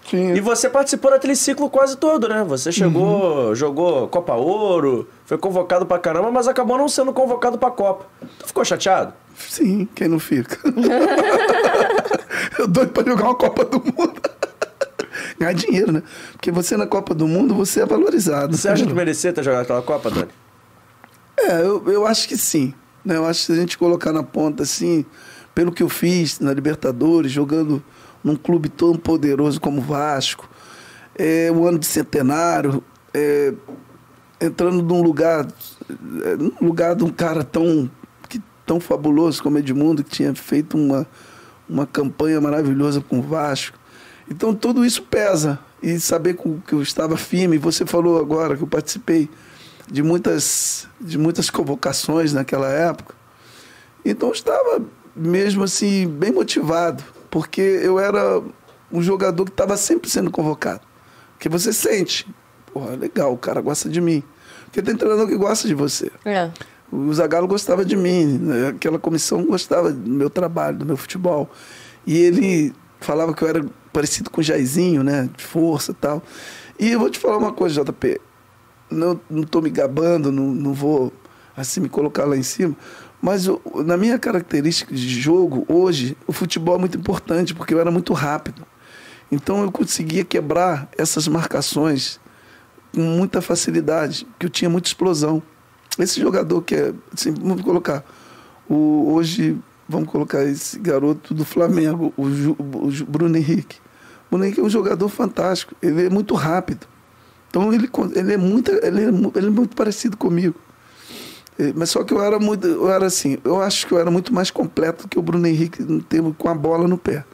Tinha. E você participou daquele ciclo quase todo, né? Você chegou, Uhum. jogou Copa Ouro, foi convocado pra caramba, mas acabou não sendo convocado pra Copa. Tu ficou chateado? Sim, quem não fica? eu doido pra jogar uma Copa do Mundo. Ganhar dinheiro, né? Porque você na Copa do Mundo, você é valorizado. Você acha que merecia ter jogado aquela Copa, Dani? É, eu, eu acho que sim. Né? Eu acho que se a gente colocar na ponta assim, pelo que eu fiz na Libertadores, jogando num clube tão poderoso como o Vasco, é, um ano de centenário, é, entrando num lugar, é, num lugar de um cara tão, tão fabuloso como Edmundo, que tinha feito uma, uma campanha maravilhosa com o Vasco. Então tudo isso pesa. E saber que eu estava firme, você falou agora que eu participei de muitas, de muitas convocações naquela época. Então eu estava mesmo assim bem motivado, porque eu era um jogador que estava sempre sendo convocado. Porque você sente, porra, legal, o cara gosta de mim. Porque tem treinador que gosta de você. É. O Zagallo gostava de mim, né? aquela comissão gostava do meu trabalho, do meu futebol. E ele falava que eu era parecido com o Jairzinho, né? De força e tal. E eu vou te falar uma coisa, JP. Não, não tô me gabando, não, não vou assim me colocar lá em cima. Mas eu- na minha característica de jogo, hoje, o futebol é muito importante, porque eu era muito rápido. Então eu conseguia quebrar essas marcações com muita facilidade, porque eu tinha muita explosão. Esse jogador que é, assim, vamos colocar, o, hoje, vamos colocar esse garoto do Flamengo, o, Ju- o Bruno Henrique. O Bruno Henrique é um jogador fantástico, ele é muito rápido. Então ele, ele, é, muito, ele, é, ele é muito parecido comigo. Eh, Mas só que eu era muito, eu era assim, eu acho que eu era muito mais completo que o Bruno Henrique termo com a bola no pé.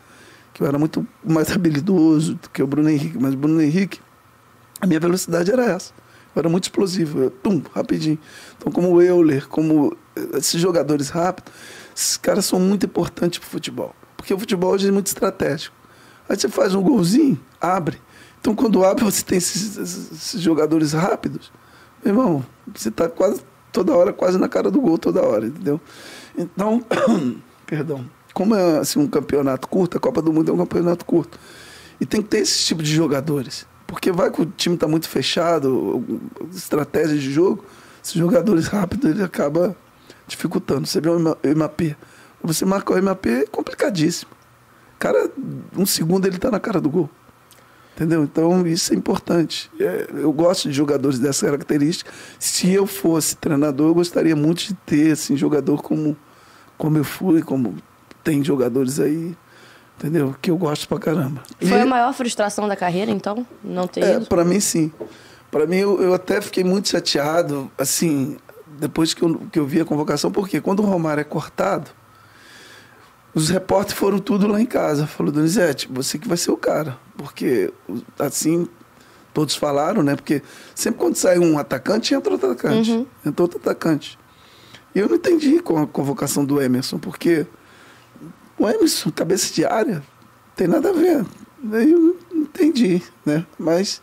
Que eu era muito mais habilidoso do que o Bruno Henrique. Mas o Bruno Henrique, a minha velocidade era essa. Eu era muito explosivo, eu, tum, rapidinho. Então, como o Euler, como eh, esses jogadores rápidos, esses caras são muito importantes para o futebol. Porque o futebol hoje é muito estratégico. Aí você faz um golzinho, abre. Então, quando abre, você tem esses, esses- jogadores rápidos. Meu irmão, você está quase toda hora, quase na cara do gol toda hora, entendeu? Então, perdão. Como é assim, um campeonato curto, a Copa do Mundo é um campeonato curto. E tem que ter esse tipo de jogadores. Porque vai que o time está muito fechado, estratégia de jogo, esses jogadores rápidos ele acaba dificultando. Você vê o MA- o MAP. Você marca o MAP é complicadíssimo. Cara, um segundo ele está na cara do gol. Entendeu? Então isso é importante. É, eu gosto de jogadores dessa característica. Se eu fosse treinador, eu gostaria muito de ter assim, jogador como, como eu fui, como tem jogadores aí, entendeu? Que eu gosto pra caramba. Foi E- a maior frustração da carreira, então? Não ter é, ido? para mim sim. Para mim eu, eu até fiquei muito chateado, assim, depois que eu, que eu vi a convocação, porque quando o Romário é cortado, os repórteres foram tudo lá em casa. Falou, Donizete, você que vai ser o cara. Porque, assim, todos falaram, né? Porque sempre quando sai um atacante, entra outro atacante. Entra outro atacante. E eu não entendi com a convocação do Emerson, porque o Emerson, cabeça de área, tem nada a ver. Daí eu não entendi, né? Mas,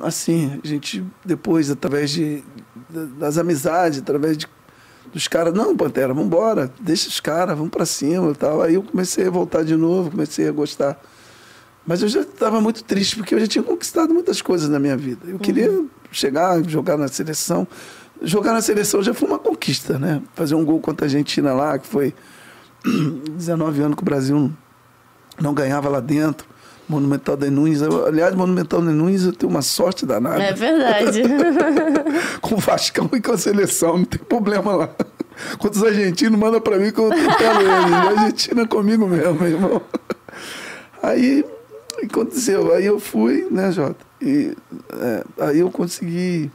assim, a gente depois, através de, da- das amizades, através de, dos caras, não, Pantera, vamos embora, deixa os caras, vamos para cima e tal. Aí eu comecei a voltar de novo, comecei a gostar. Mas eu já estava muito triste, porque eu já tinha conquistado muitas coisas na minha vida. Eu queria chegar, jogar na seleção. Jogar na seleção já foi uma conquista, né? Fazer um gol contra a Argentina lá, que foi 19 anos que o Brasil não ganhava lá dentro. Monumental de Nunes. Aliás, Monumental de Nunes eu tenho uma sorte danada. É verdade. Com o Vascão e com a seleção, não tem problema lá. Contra os argentinos, manda pra mim que eu tutelo eles. A Argentina é comigo mesmo, meu irmão. Aí aconteceu, aí eu fui, né, Jota? E é, aí eu consegui.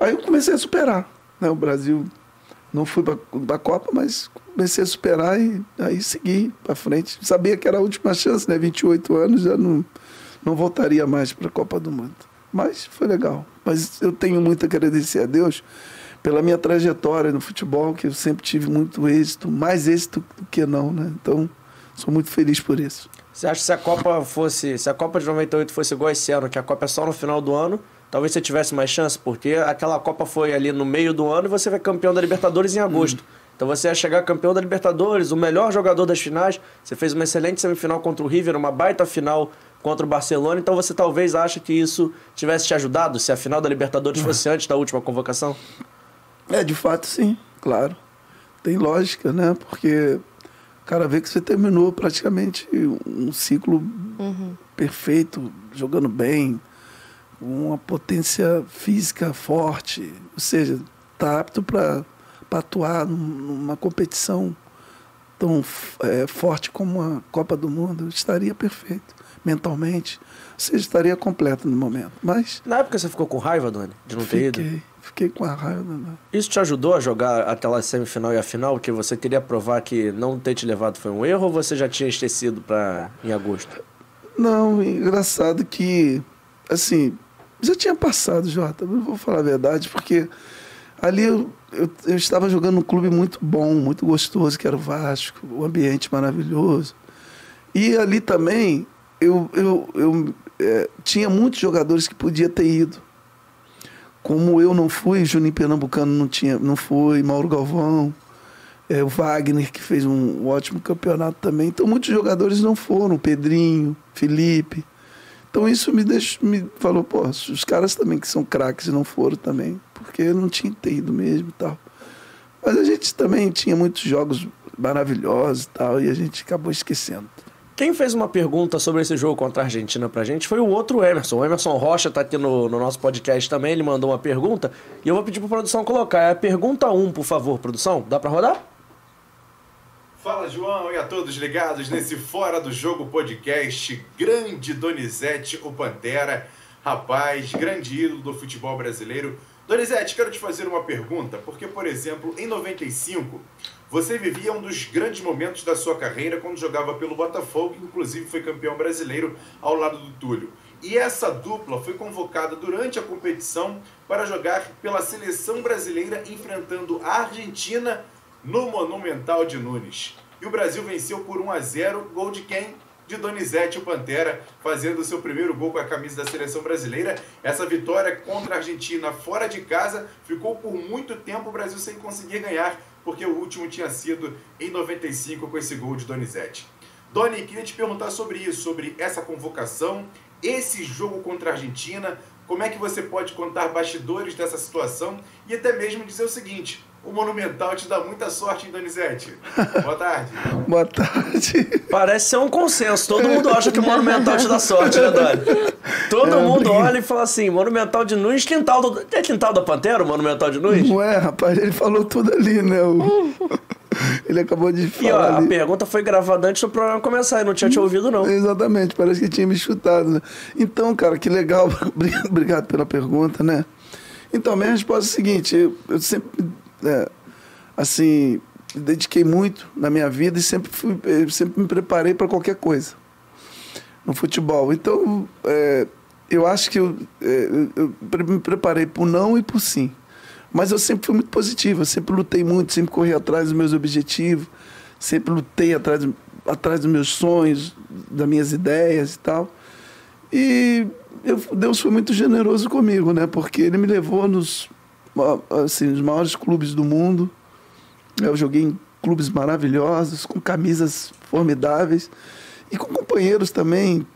Aí eu comecei a superar. Né? O Brasil não fui para a Copa, mas comecei a superar e aí segui para frente. Sabia que era a última chance, né? 28 anos, já não, não voltaria mais para a Copa do Mundo. Mas foi legal. Mas eu tenho muito a agradecer a Deus pela minha trajetória no futebol, que eu sempre tive muito êxito, mais êxito do que não, né? Então, sou muito feliz por isso. Você acha que se a Copa fosse, se a Copa de 98 fosse igual esse ano, que a Copa é só no final do ano, talvez você tivesse mais chance, porque aquela Copa foi ali no meio do ano e você vai campeão da Libertadores em agosto. Hum. Então você ia chegar campeão da Libertadores, o melhor jogador das finais. Você fez uma excelente semifinal contra o River, uma baita final contra o Barcelona. Então você talvez acha que isso tivesse te ajudado se a final da Libertadores fosse antes da última convocação? É, de fato, sim, claro. Tem lógica, né? Porque o cara vê que você terminou praticamente um ciclo uhum. perfeito, jogando bem, uma potência física forte, ou seja, está apto para atuar numa competição tão é, forte como a Copa do Mundo, estaria perfeito mentalmente. Seja, estaria completo no momento. Mas. Na época você ficou com raiva, Doni, de não fiquei, ter ido? Fiquei com a raiva. Isso te ajudou a jogar aquela semifinal e a final, que você queria provar que não ter te levado foi um erro ou você já tinha esquecido para em agosto? Não, engraçado que, assim, já tinha passado, Jota, não vou falar a verdade, porque ali eu, eu, eu, estava jogando num clube muito bom, muito gostoso, que era o Vasco, o ambiente maravilhoso. E ali também eu, eu, eu é, tinha muitos jogadores que podia ter ido. Como eu não fui, Juninho Pernambucano não, tinha, não foi, Mauro Galvão, é, o Wagner, que fez um, um ótimo campeonato também. Então muitos jogadores não foram, Pedrinho, Felipe. Então isso me deixou, me falou, pô, os caras também que são craques não foram também, porque eu não tinha ido mesmo e tal. Mas a gente também tinha muitos jogos maravilhosos e tal, e a gente acabou esquecendo. Quem fez uma pergunta sobre esse jogo contra a Argentina pra gente foi o outro Emerson. O Emerson Rocha tá aqui no, no nosso podcast também, ele mandou uma pergunta. E eu vou pedir pra produção colocar. É a pergunta 1, por favor, produção. Dá pra rodar? Fala, João, e a todos ligados nesse Fora do Jogo podcast. Grande Donizete, o Pantera. Rapaz, grande ídolo do futebol brasileiro. Donizete, quero te fazer uma pergunta, porque, por exemplo, em 95, você vivia um dos grandes momentos da sua carreira quando jogava pelo Botafogo, inclusive foi campeão brasileiro ao lado do Túlio. E essa dupla foi convocada durante a competição para jogar pela seleção brasileira enfrentando a Argentina no Monumental de Nunes. E o Brasil venceu por 1 a 0, gol de quem? De Donizete, o Pantera, fazendo o seu primeiro gol com a camisa da seleção brasileira. Essa vitória contra a Argentina fora de casa ficou por muito tempo o Brasil sem conseguir ganhar, porque o último tinha sido em 95 com esse gol de Donizete. Doni, queria te perguntar sobre isso, sobre essa convocação, esse jogo contra a Argentina, como é que você pode contar bastidores dessa situação e até mesmo dizer o seguinte: o Monumental te dá muita sorte, hein, Donizete? Boa tarde. Boa tarde. Parece ser um consenso. Todo mundo acha que o Monumental te dá sorte, né, Dani? Todo é, mundo olha e fala assim: Monumental de Nunes, quintal do. É quintal da Pantera, o Monumental de Nunes? Não é, rapaz. Ele falou tudo ali, né? O... Ele acabou de falar. E ó, ali. a pergunta foi gravada antes do programa começar, e não tinha te ouvido, não. Exatamente, parece que tinha me chutado, né? Então, cara, que legal. Obrigado pela pergunta, né? Então, minha resposta é a seguinte: eu, eu sempre é, assim, dediquei muito na minha vida e sempre, fui, eh, sempre me preparei para qualquer coisa no futebol. Então, é, eu acho que eu, é, eu, me preparei por não e por sim. Mas eu sempre fui muito positivo, eu sempre lutei muito, sempre corri atrás dos meus objetivos, sempre lutei atrás, atrás dos meus sonhos, das minhas ideias e tal. E eu, Deus foi muito generoso comigo, né? Porque Ele me levou nos assim, os maiores clubes do mundo. Eu joguei em clubes maravilhosos, com camisas formidáveis e com companheiros também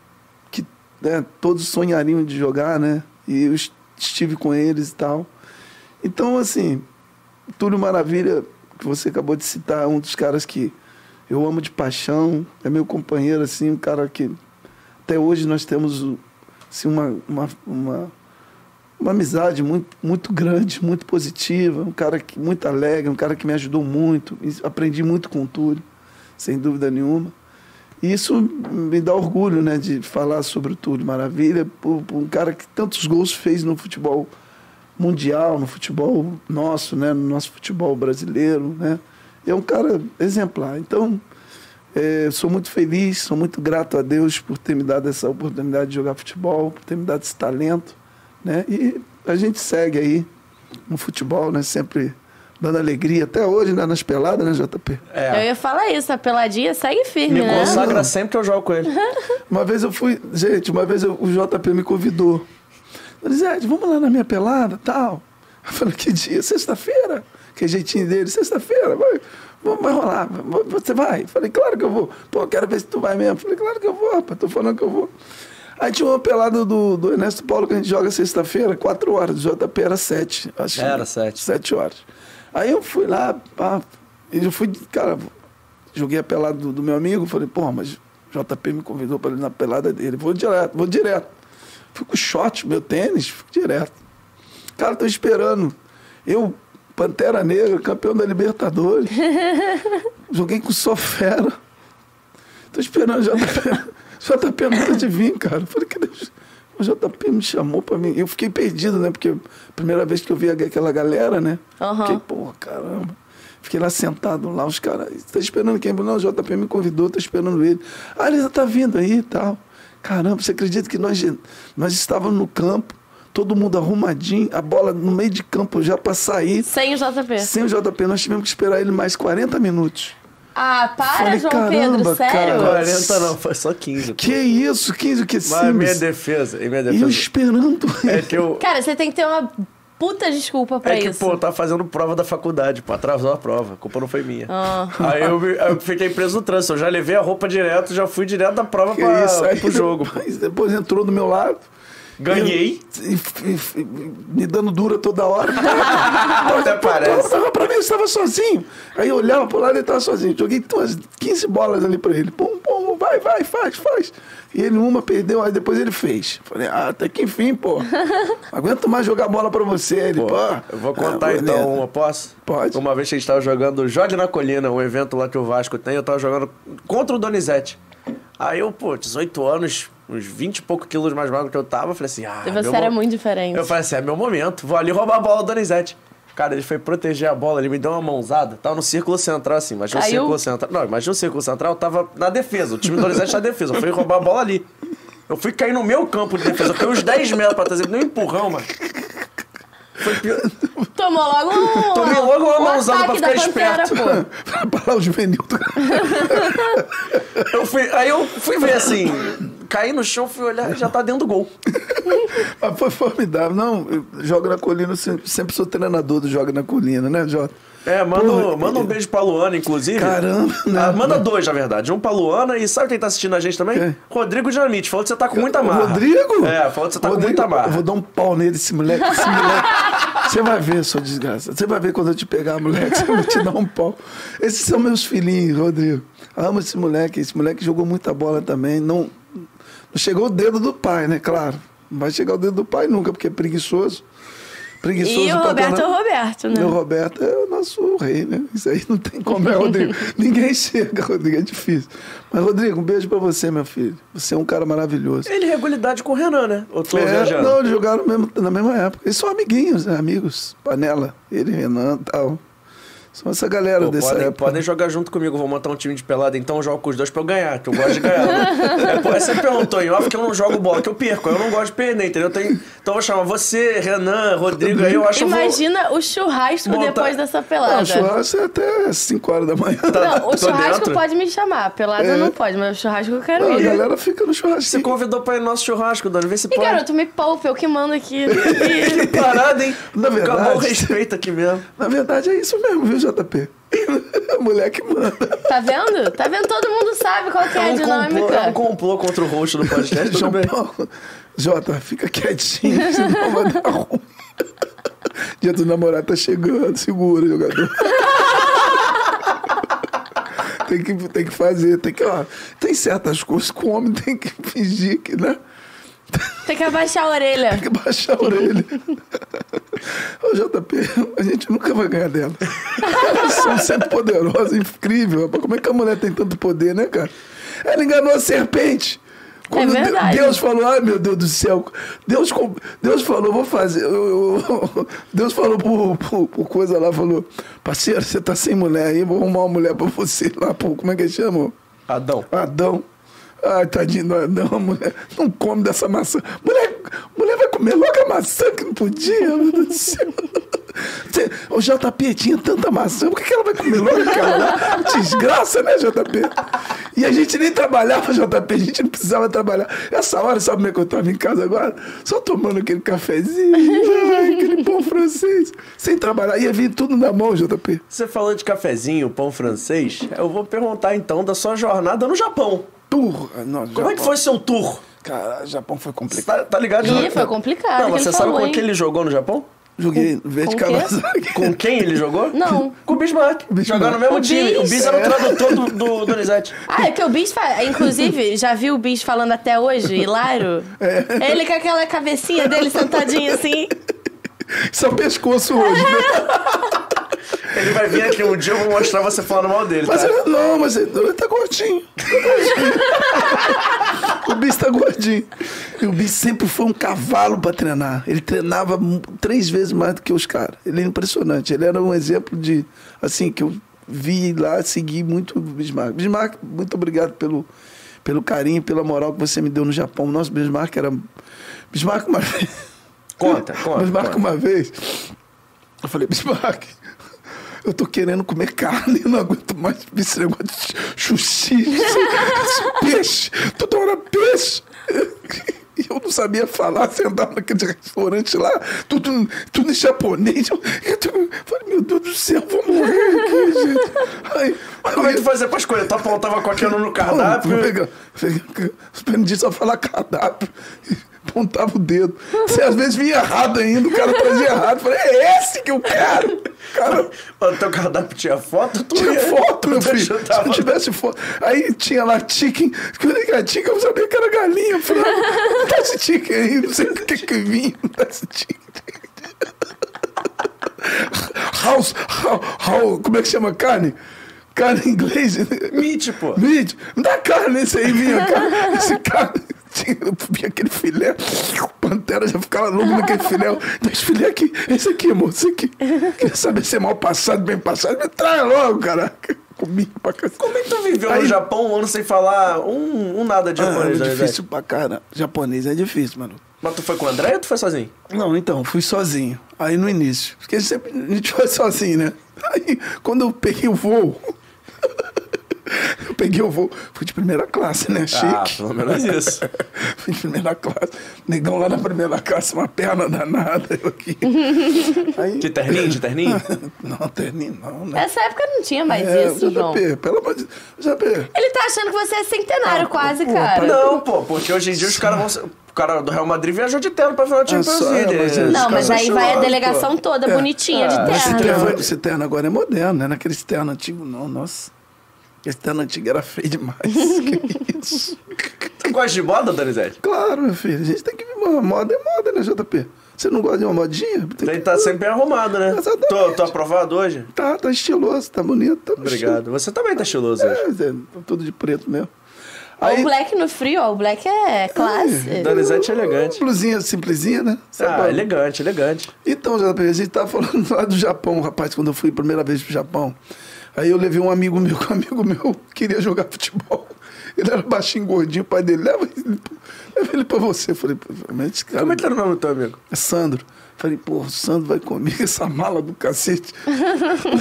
que né, todos sonhariam de jogar, né? E eu estive com eles e tal. Então, assim, Túlio Maravilha, que você acabou de citar, é um dos caras que eu amo de paixão, é meu companheiro, assim, um cara que até hoje nós temos assim, uma, uma, uma uma amizade muito, muito grande, muito positiva, um cara que, muito alegre, um cara que me ajudou muito. Aprendi muito com o Túlio, sem dúvida nenhuma. E isso me dá orgulho né, de falar sobre o Túlio Maravilha, por, por um cara que tantos gols fez no futebol mundial, no futebol nosso, né, no nosso futebol brasileiro. Né? É um cara exemplar. Então, é, sou muito feliz, sou muito grato a Deus por ter me dado essa oportunidade de jogar futebol, por ter me dado esse talento. Né? E a gente segue aí no futebol, né? sempre dando alegria. Até hoje, né? nas peladas, né, JP? É. Eu ia falar isso, a peladinha segue firme, Me né? consagra sempre que eu jogo com ele. Uma vez eu fui, gente, uma vez eu- o JP me convidou. Eu disse, Ed, vamos lá na minha pelada tal. Eu falei, que dia? Sexta-feira? Que jeitinho dele, sexta-feira, vai, vai, rolar. Você vai? Eu falei, claro que eu vou. Pô, quero ver se tu vai mesmo. Eu falei, claro que eu vou, rapaz, tô falando que eu vou. Aí tinha uma pelada do, do Ernesto Paulo que a gente joga sexta-feira, quatro horas. O JP era sete. Acho, Era sete. Sete horas. Aí eu fui lá, pá, e eu fui, cara, joguei a pelada do, do meu amigo, falei, porra, mas o JP me convidou para ir na pelada dele. Vou direto, vou direto. Fui com shot, meu tênis, fui direto. Cara, tô esperando. Eu, Pantera Negra, campeão da Libertadores. Joguei com Sofera. Tô esperando o JP. JP nada de vir, cara. Falei, que Deus. O JP me chamou pra mim. Eu fiquei perdido, né? Porque primeira vez que eu vi aquela galera, né? Aham. Fiquei, porra, caramba. Fiquei lá sentado lá, os caras. Tá esperando quem? Não, o JP me convidou, tô esperando ele. Ah, ele já tá vindo aí e tal. Caramba, você acredita que nós, nós estávamos no campo, todo mundo arrumadinho, a bola no meio de campo já pra sair. Sem o JP. Sem o JP, nós tivemos que esperar ele mais 40 minutos. Ah, para, Falei, João caramba, Pedro, sério? cara. 40 não, foi só 15. pô. Que isso, 15 o que Mas em minha defesa, em minha E eu defesa. esperando É que eu. Cara, você tem que ter uma puta desculpa pra É que, isso. pô, eu tava fazendo prova da faculdade, pô, atrasou a prova, a culpa não foi minha. Ah. Aí eu, me- eu fiquei preso no trânsito, eu já levei a roupa direto, já fui direto da prova Que pra, isso, aí pro jogo. Depois, depois entrou do meu lado. Ganhei. E, e- e- me dando dura toda hora. Até parece. Tava pra mim, eu estava sozinho. Aí eu olhava pro lado e ele estava sozinho. Joguei umas 15 bolas ali pra ele. Pum, pum, vai, vai, faz, faz. E ele uma perdeu, aí depois ele fez. Falei, ah, até que enfim, pô. Aguento mais jogar bola pra você. Ele, Pô, pô. eu vou contar ah, então beleza. uma, posso? Pode. Uma vez que a gente tava jogando Jogue na Colina, um evento lá que o Vasco tem, eu tava jogando contra o Donizete. Aí eu, pô, 18 anos, uns 20 e pouco quilos mais magro que eu tava, eu falei assim, ah, E meu você era mo- muito diferente. Eu falei assim, é meu momento, vou ali roubar a bola do Donizete. Cara, ele foi proteger a bola, ele me deu uma mãozada. Tava no círculo central, assim, imagina o círculo central. Não, imagina o círculo central, tava na defesa. O time do Donizete na defesa. Eu fui roubar a bola ali. Eu fui cair no meu campo de defesa. Eu caí uns 10 metros pra trazer, deu um empurrão, mano. Foi pior. Tomou logo um. Tomei logo uma um mãozada pra ficar esperto. Pra lá o juvenil. Eu fui, aí eu fui ver assim, caí no chão, fui olhar, já tá dentro do gol. Mas foi formidável. Não, eu jogo na colina, eu sempre, sou treinador do Joga na Colina, né, Jota? É, manda, Porra, manda um beijo pra Luana, inclusive. Caramba, né? Ah, manda dois, na verdade. Um pra Luana e sabe quem tá assistindo a gente também? Quem? Rodrigo Dinamite. Falou que você tá com muita marra. Rodrigo? É, falou que você tá Rodrigo, com muita Eu marra. vou dar um pau nele, esse moleque. Esse moleque. Você vai ver, sua desgraça. Você vai ver quando eu te pegar, moleque. Você vai te dar um pau. Esses são meus filhinhos, Rodrigo. Amo esse moleque. Esse moleque jogou muita bola também. Não, não chegou o dedo do pai, né? Claro. Não vai chegar o dedo do pai nunca, porque é preguiçoso. Preguiçoso E o Roberto é o Roberto, né? Meu Roberto é o nosso rei, né? Isso aí não tem como, é, Rodrigo? Ninguém chega, Rodrigo, é difícil. Mas, Rodrigo, um beijo pra você, meu filho. Você é um cara maravilhoso. Ele regularidade com o Renan, né? Tô É, viajando. não, eles jogaram mesmo, na mesma época. Eles são amiguinhos, né? amigos. Panela, ele, Renan e tal. São essa galera Pô, dessa podem, época. podem jogar junto comigo, vou montar um time de pelada, então eu jogo com os dois pra eu ganhar, que eu gosto de ganhar. né? é, pô, você perguntou em off que eu não jogo bola, que eu perco, eu não gosto de perder, entendeu? Tem- então eu vou chamar você, Renan, Rodrigo, aí eu acho que eu vou- Imagina o churrasco Monta- depois dessa Não, pelada. churrasco é até 5 horas da manhã. Não, o churrasco dentro. pode me chamar. Pelada É. não pode, mas o churrasco eu quero Não, a ir. galera fica no churrasco. Você convidou pra ir no nosso churrasco, Dani, vê se E pode. garoto, me poupa, eu que mando aqui. Que parada, hein? Na verdade- Acabou o respeito aqui mesmo. Na verdade é isso mesmo, viu, JP? A mulher que manda. tá vendo? Tá vendo? Todo mundo sabe qual que é, a É um, complô, dinâmica. é um complô contra o host do podcast, João. Paulo. Jota, fica quietinho, senão vai dar ruim. Dia do namorado tá chegando, segura, jogador. tem, que, tem que fazer, tem que, ó, tem certas coisas que o homem tem que fingir que, né? Tem que abaixar a orelha. Tem que baixar a orelha. Ô, JP, a gente nunca vai ganhar dela. Elas são sempre poderosas, incrível. Como é que a mulher tem tanto poder, né, cara? Ela enganou a serpente. Quando É verdade. Deus falou, ai meu Deus do céu, Deus, Deus falou, vou fazer. eu- eu- Deus falou por, por, por coisa lá, falou, parceiro, você tá sem mulher aí, vou arrumar uma mulher pra você lá, por, como é que chama? Adão. Adão. Ai, tadinho do Adão, mulher. Não come dessa maçã. Mulher, mulher vai comer logo a maçã que não podia, meu Deus do céu. O JP tinha tanta maçã, por que que ela vai comer logo aquela lá? Desgraça, né, JP? E a gente nem trabalhava, JP, a gente não precisava trabalhar. Essa hora, sabe como é que eu tava em casa agora? Só tomando aquele cafezinho, aquele pão francês, sem trabalhar. Ia vir tudo na mão, JP. Você falou de cafezinho, pão francês. Eu vou perguntar então da sua jornada no Japão. Tour. Não, Como é que foi seu tour? Cara, Japão foi Você complicado. Tá, tá ligado? Ih, foi complicado Não, você sabe falou, com hein? quem ele jogou no Japão? Joguei verde? Kawasaki. Com quem ele jogou? Não. Com o Bismarck. Bismarck. Jogando no mesmo O time. O Bis. Bis era o tradutor do, do Donizete. Ah, é que o Bis fala. Inclusive, já viu o Bis falando até hoje, Hilário? É. Ele com aquela cabecinha dele sentadinho assim. Só pescoço hoje, né? Ele vai vir aqui um dia, eu vou mostrar você falando mal dele, Mas tá? ele, não, mas ele, ele tá gordinho. o bicho tá gordinho. E o bicho sempre foi um cavalo pra treinar. Ele treinava três vezes mais do que os caras. Ele é impressionante. Ele era um exemplo de, assim, que eu vi lá, segui muito o Bismarck. Bismarck, muito obrigado pelo, pelo carinho, pela moral que você me deu no Japão. Nosso Bismarck era... Bismarck uma vez... Conta, conta. Bismarck conta. uma vez, eu falei, Bismarck, eu tô querendo comer carne, eu não aguento mais esse negócio de xuxi, esse, peixe, toda hora peixe. E eu não sabia falar, sentava naquele restaurante lá, tudo, tudo em japonês. Eu, eu falei, meu Deus do céu, vou morrer aqui, gente. Aí, Mas como é que tu fazia pra escolher? Tu apontava qualquer um no cardápio? Aprendi só a falar cardápio. Apontava o dedo. Você às vezes vinha errado ainda, o cara trazia errado. Eu Falei, é esse que eu quero. Cara, O teu cardápio tinha foto? Tu tinha ia- foto, meu filho. Se chutava. não tivesse foto. Aí tinha lá chicken. Quando eu era chicken, eu sabia que era galinha. Eu falei, "Ah, não dá esse chicken aí, não sei o que que vinha, não dá esse chicken. House, how, how, como é que chama carne? Carne em inglês? Meat, pô. Mídia, me dá carne esse aí, vinha carne. Esse cara, tinha- eu via aquele filé, pantera já ficava louco naquele filé. Esse filé aqui, esse aqui, amor, esse aqui. Quer saber se é mal passado, bem passado? Me traz logo, caraca. Comi pra cacete. Como é que tu viveu no Aí- Japão um ano sem falar um, um nada de Ah, japonês, é né, difícil pra cara. Japonês é difícil, mano. Mas tu foi com o André ou tu foi sozinho? Não, então, fui sozinho. Aí no início. Porque sempre a gente foi sozinho, né? Aí, quando eu peguei o voo. Eu peguei o voo. Fui de primeira classe, né? Chique. Ah, pelo menos isso. Fui de primeira classe. Negão lá na primeira classe, uma perna danada, eu aqui. Aí, De terninho, de terninho? não, terninho não, né? Nessa época não tinha mais É, isso, João. JP, pelo amor de JP. Ele tá achando que você é centenário quase, cara. Não, pô, porque hoje em dia os caras vão. O cara do Real Madrid viajou de terno pra final de Ah, Champions é, League. é- Não, mas aí vai a delegação toda É. bonitinha de Ah, Esse terno. terno, esse terno agora é moderno, não é naquele terno antigo, não, nossa. Esse terno antigo era feio demais. que isso? Tu gosta de moda, Donizete? Claro, meu filho, a gente tem que vir. uma Moda é moda, né, JP? Você não gosta de uma modinha? Tem que- tá sempre bem arrumado, né? Exatamente. Tô, tô aprovado hoje? Tá, tá estiloso, tá bonito. Tá Obrigado. Você também tá estiloso hoje. É, é, tudo de preto mesmo. Ó, O black no frio, ó. O black é classe. Donizete é elegante. Blusinha simplesinha, né? Sabe? Ah, elegante, elegante. Então, JP, a gente tava falando lá do Japão, rapaz, quando eu fui a primeira vez pro Japão. Aí eu levei um amigo meu, que um amigo meu queria jogar futebol. Ele era baixinho, gordinho, o pai dele, leva ele, leva ele pra você. Eu falei, mas cara Como é que era o nome do teu amigo? é Sandro. Falei, pô, o Sandro vai comigo, essa mala do cacete.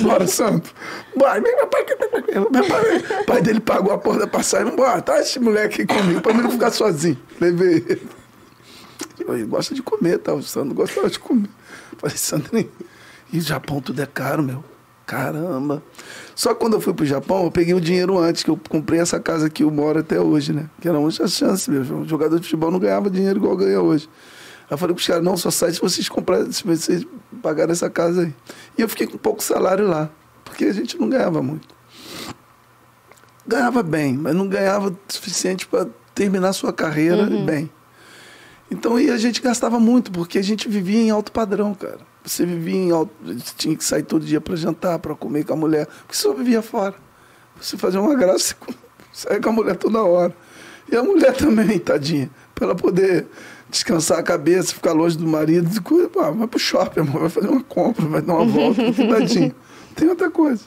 Bora, Sandro. Bora, meu pai. Meu pai, o pai dele pagou a porra da passagem. Bora, tá esse moleque aí comigo, pra mim não ficar sozinho. Levei ele. Ele gosta de comer, tá? O Sandro gostava de comer. Falei, Sandrinho, e o Japão tudo é caro, meu. Caramba. Só que quando eu fui pro Japão, eu peguei o dinheiro antes, que eu comprei essa casa que eu moro até hoje, né? Que era uma chance mesmo. Um jogador de futebol não ganhava dinheiro igual ganha hoje. Aí eu falei pros caras, não, só sai se vocês comprarem, se vocês pagarem essa casa aí. E eu fiquei com pouco salário lá, porque a gente não ganhava muito. Ganhava bem, mas não ganhava o suficiente para terminar sua carreira bem. Então e a gente gastava muito, porque a gente vivia em alto padrão, cara. Você vivia em alto. Você tinha que sair todo dia para jantar, para comer com a mulher, porque você só vivia fora. Você fazia uma graça, saia com a mulher toda hora. E a mulher também, tadinha, para ela poder descansar a cabeça, ficar longe do marido, ah, vai pro shopping, amor, vai fazer uma compra, vai dar uma volta, tadinho. Tem outra coisa.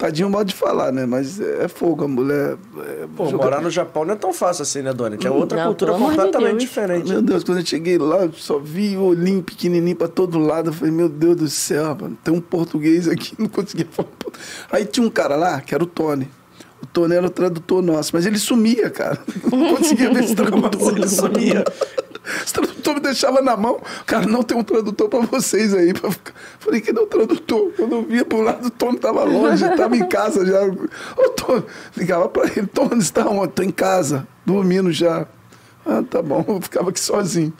Tadinho é modo de falar, né? Mas é fogo, a mulher. É, Pô, joga- morar no Japão não é tão fácil assim, né, Dona? É outra Não, cultura de completamente Deus. diferente. Meu Deus, quando eu cheguei lá, eu só vi olhinho pequenininho pra todo lado. Eu falei, meu Deus do céu, mano, tem um português aqui, não conseguia falar. Aí tinha um cara lá, que era o Tony. O Tony era o tradutor nosso, mas ele sumia, cara. Não conseguia ver esse tradutor. Ele sumia. Esse tradutor me deixava na mão. Cara, não tem um tradutor pra vocês aí. Pra ficar. Falei, cadê o tradutor? Quando eu via pro lado, o Tony tava longe, tava em casa já. Ô, Tony, ligava pra ele, Tony, está onde? Tô em casa, dormindo já. Ah, tá bom, eu ficava aqui sozinho.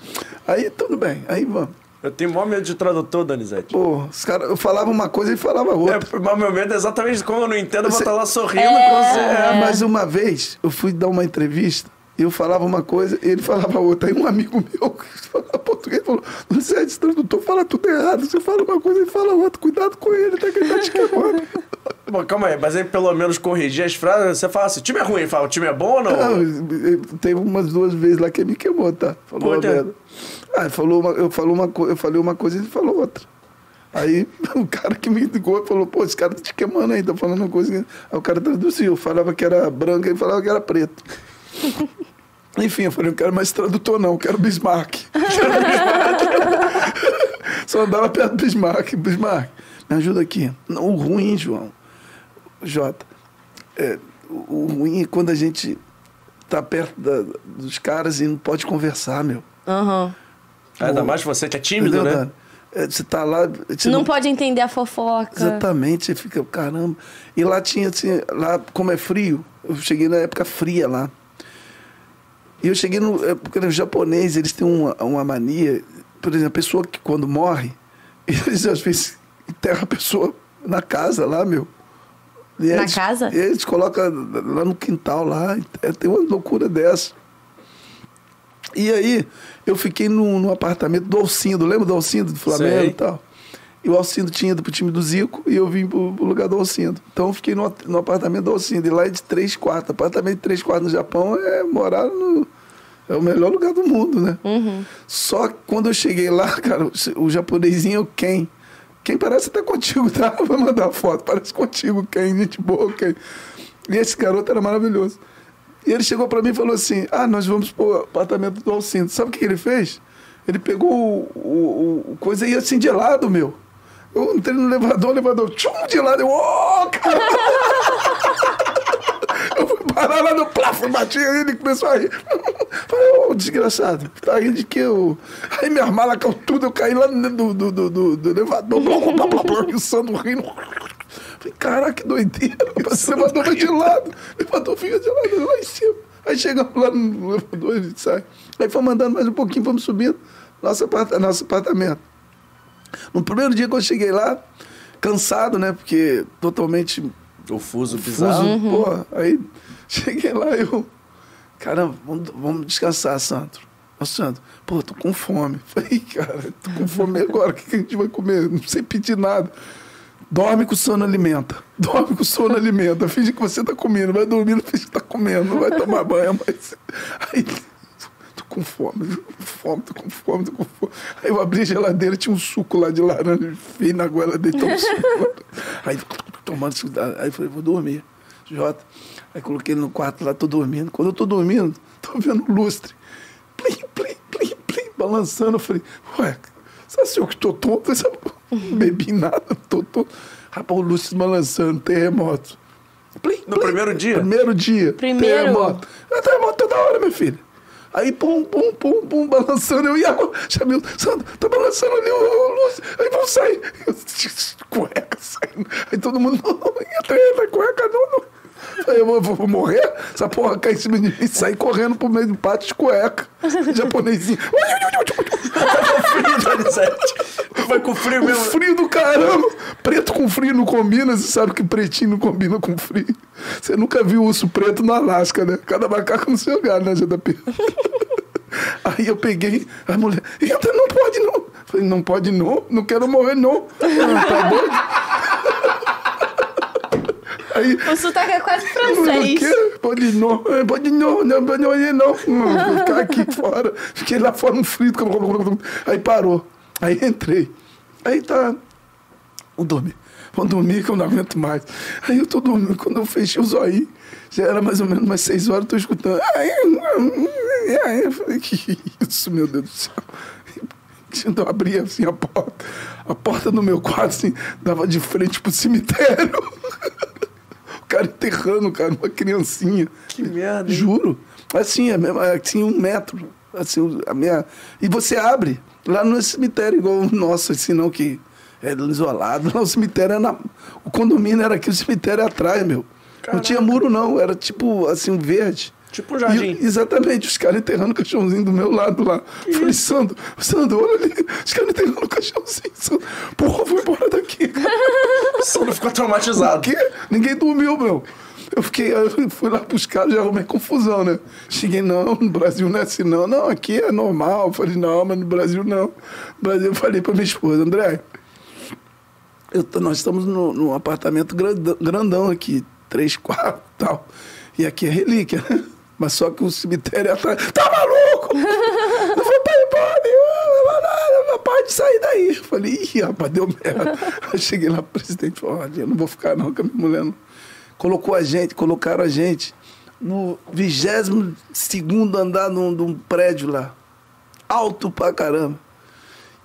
Aí, tudo bem, aí vamos. Eu tenho maior medo de tradutor, Donizete. Pô, os caras, eu falava uma coisa e falava outra. É, mas meu medo é exatamente como eu não entendo, eu vou Você- estar lá sorrindo com você. É, mas uma vez eu fui dar uma entrevista eu falava uma coisa e ele falava outra. Aí um amigo meu que falava português falou: Você esse tradutor fala tudo errado. Você fala uma coisa e fala outra. Cuidado com ele, tá que ele tá te queimando. Bom, calma aí, mas aí pelo menos corrigir as frases, você fala assim, o time é ruim, fala, o time é bom ou não? Não, teve umas duas vezes lá que ele me queimou, tá? Falou Por a quê? merda. Ah, ele falou uma, eu, falou uma, eu falei uma coisa e ele falou outra. Aí o cara que me ligou falou, pô, esse cara tá te queimando aí, tá falando uma coisa. que-" Aí o cara traduziu, falava que era branco, ele falava que era preto. Enfim, eu falei, não quero mais tradutor, não, eu quero Bismarck. Quero Bismarck. Só andava perto do Bismarck. Bismarck, me ajuda aqui. Não, o ruim, João, Jota, é, o, ruim é quando a gente tá perto da- dos caras e não pode conversar, meu. Aham. Ainda mais você que é tímido, Entendeu, né? É, Você tá lá. você Não pode entender a fofoca. Exatamente, você fica, caramba. E lá tinha, assim, lá, como é frio, eu cheguei na época fria lá. E eu cheguei no. é, Porque os japoneses, eles têm uma, uma mania. Por exemplo, a pessoa que quando morre, eles às vezes enterram a pessoa na casa lá, meu. E Na eles- casa? Eles colocam lá no quintal lá. é, Tem uma loucura dessa. E aí, eu fiquei no, no apartamento do Alcindo, lembra do Alcindo do Flamengo Sei. e tal? E o Alcindo tinha ido pro time do Zico e eu vim pro, pro lugar do Alcindo. Então eu fiquei no, no apartamento do Alcindo. E lá é de três quartos. Apartamento de três quartos no Japão é morar no. É o melhor lugar do mundo, né? Só que quando eu cheguei lá, cara, o, o japonesinho é o Ken. Quem parece até contigo, tá? Vou mandar foto. Parece contigo, Ken. Gente boa, Ken. E esse garoto era maravilhoso. E ele chegou pra mim e falou assim: Ah, nós vamos pro apartamento do Alcindo. Sabe o que que ele fez? Ele pegou o, o, o coisa e ia assim de lado, meu. Eu entrei no elevador, o elevador, tchum, de lado. Eu, ô, cara! Eu fui parar lá no plafo, bati ele começou a rir. Falei, ô, desgraçado, tá rindo de que eu. Aí minha mala caiu tudo, eu caí lá dentro do, do, do, do, do elevador, blá, blá, blá, blá, blá, rindo. Falei, caraca, que doideira. O elevador vai de lado. O elevador fica de lado lá em cima. Aí chegamos lá no elevador, a gente sai. Aí fomos andando mais um pouquinho, fomos subindo. Nosso, nosso apartamento. No primeiro dia que eu cheguei lá, cansado, né? Porque totalmente O fuso fuso, bizarro. porra. Aí cheguei lá eu. Caramba, vamos, vamos descansar, Sandro. Ô, Sandro, pô, tô com fome. Falei, cara, tô com fome agora, o que, que a gente vai comer? Não sei pedir nada. Dorme com o sono alimenta. Dorme com o sono alimenta. Finge que você tá comendo. Vai dormindo, finge que tá comendo. Não vai tomar banho, mas. Aí. Com fome, tô com fome, tô com fome, tô com fome. Aí eu abri a geladeira, tinha um suco lá de laranja, fiz na goela dele, tomou suco. Aí tomando suco, aí eu falei, vou dormir. Jota. Aí coloquei ele no quarto lá, tô dormindo. Quando eu tô dormindo, tô vendo o lustre. Plim, plim, plim, plim, balançando. Eu falei, ué, sabe se eu que tô tonto? Sabe? Não bebi nada, tô tonto. Rapaz, o lustre balançando, terremoto. Plim, No primeiro dia? Primeiro dia. Primeiro? Terremoto. É terremoto toda hora, minha filha. Aí, pum, pum, pum, pum, balançando. Eu ia, chamei o Sandro, tá balançando ali o, Lúcio. Aí, vamos sair. Eu, cueca saindo. Aí todo mundo, não, não, entra, entra, cueca, não, não. Eu vou, vou morrer? Essa porra cai em cima de mim e sair correndo pro meio do pátio de cueca. Japonesinho. Foi com frio O mesmo. frio do caramba. Preto com frio não combina, você sabe que pretinho não combina com frio. Você nunca viu urso preto no Alasca, né? Cada macaco no seu lugar, né, JP? Aí eu peguei, a mulher, entra, não pode não. Falei, não pode não, não quero morrer não. Tá doido? Aí, O sotaque é quase francês. Pode não, é, pode não, não pode não, não. Hum, Vou ficar aqui fora. Fiquei lá fora no frio. Aí parou. Aí entrei. Aí tá. Vou dormir. Vou dormir que eu não aguento mais. Aí eu tô dormindo. Quando eu fechei os olhos, já era mais ou menos umas seis horas, eu tô escutando. Aí, aí, eu falei, que isso, meu Deus do céu. Quando eu abri assim a porta, a porta do meu quarto assim, dava de frente pro cemitério. O cara enterrando, cara, uma criancinha. Que merda, hein? Juro. Assim, mesmo, assim, um metro. Assim, a minha... E você abre. Lá não é cemitério igual o nosso, assim, não, que é isolado. Lá o cemitério é na... O condomínio era aqui, o cemitério é atrás, meu. Não tinha muro, não. Era tipo, assim, um verde. Tipo um jardim. E- exatamente, os caras enterrando o caixãozinho do meu lado lá. Falei, Sandro, Sandro, olha ali, os caras enterrando o caixãozinho. Sandro, porra, vou embora daqui, cara. O Sandro ficou O traumatizado. quê? Ninguém dormiu, meu. Eu fiquei, eu fui lá buscar, já arrumei confusão, né? Cheguei, não, no Brasil não é assim, não. Não, aqui é normal. Eu falei, não, mas no Brasil não. No Brasil, eu falei pra minha esposa, André, eu nós estamos no- num apartamento grandão, grandão aqui, três quartos e tal. E aqui é relíquia, né? Mas só que o cemitério é atrás. Tá maluco? Eu falei, pai, pode, pode sair daí. Eu falei, ih, rapaz, deu merda. Aí cheguei lá, o presidente falou, olha, eu não vou ficar não com a minha mulher. Não. Colocou a gente, colocaram a gente no 22 segundo andar de um, um prédio lá. Alto pra caramba.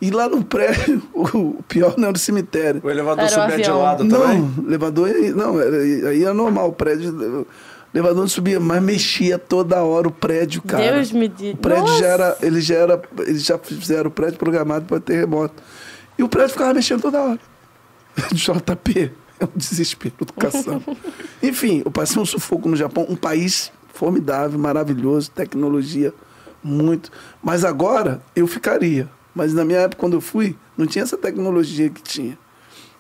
E lá no prédio, o pior não era o cemitério. O elevador Era o subia de lado também. Não, elevador não, era, aí é normal, o prédio. O elevador não subia, mas mexia toda hora o prédio, cara. Deus me diz. O prédio Nossa. já era. Ele já era. Eles já fizeram o prédio programado para terremoto. E o prédio ficava mexendo toda hora. JP, é um desespero do cação. Enfim, eu passei um sufoco no Japão, um país formidável, maravilhoso, tecnologia, muito. Mas agora eu ficaria. Mas na minha época, quando eu fui, não tinha essa tecnologia que tinha.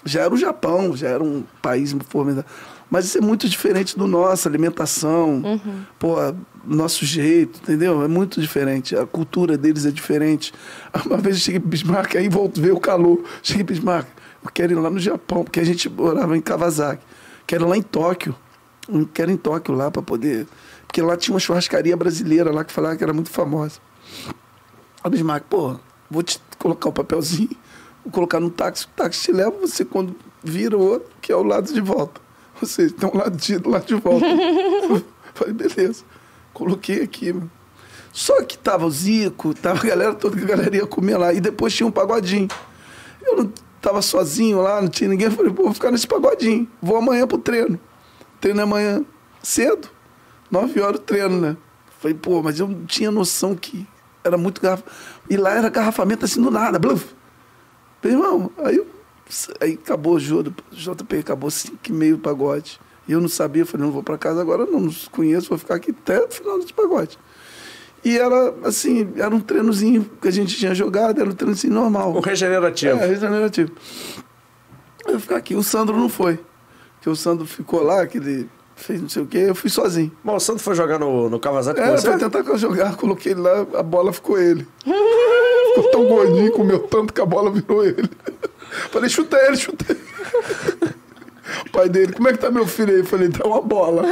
Já era o Japão, já era um país formidável. Mas isso é muito diferente do nosso, alimentação, pô, nosso jeito, entendeu? É muito diferente. A cultura deles é diferente. Uma vez eu cheguei em Bismarck, aí volto ver o calor. Cheguei em Bismarck, eu quero ir lá no Japão, porque a gente morava em Kawasaki. Quero ir lá em Tóquio. Eu quero ir em Tóquio lá para poder. Porque lá tinha uma churrascaria brasileira lá que falava que era muito famosa. Aí o Bismarck, pô, vou te colocar o papelzinho, vou colocar no táxi, o táxi te leva, você quando vira o outro, que é o lado de volta. Você tem um lado de, lado de volta. Falei, beleza. Coloquei aqui, mano. Só que tava o Zico, tava a galera toda, que a galera ia comer lá. E depois tinha um pagodinho. Eu não tava sozinho lá, não tinha ninguém. Falei, pô, vou ficar nesse pagodinho. Vou amanhã pro treino. Treino é amanhã cedo. Nove horas o treino, né? Falei, pô, mas eu não tinha noção que era muito garrafa. E lá era garrafamento assim do nada, bluf. Falei, irmão, aí, eu- aí acabou o jogo, JP acabou cinco e meio o pagode. E eu não sabia, eu falei, não vou pra casa agora, não, não conheço, vou ficar aqui até o final desse pagode. E era assim, era um treinozinho que a gente tinha jogado, era um treinozinho normal. O regenerativo. É, regenerativo. Eu ficar aqui, o Sandro não foi. Porque o Sandro ficou lá, que ele fez não sei o quê, eu fui sozinho. Bom, o Sandro foi jogar no, no Kawasaki com você? pra tentar jogar, coloquei ele lá, a bola ficou ele. ficou tão gordinho, comeu tanto que a bola virou ele. Falei, chuta ele, chuta ele. O pai dele, como é que tá meu filho aí? Eu falei, dá uma bola.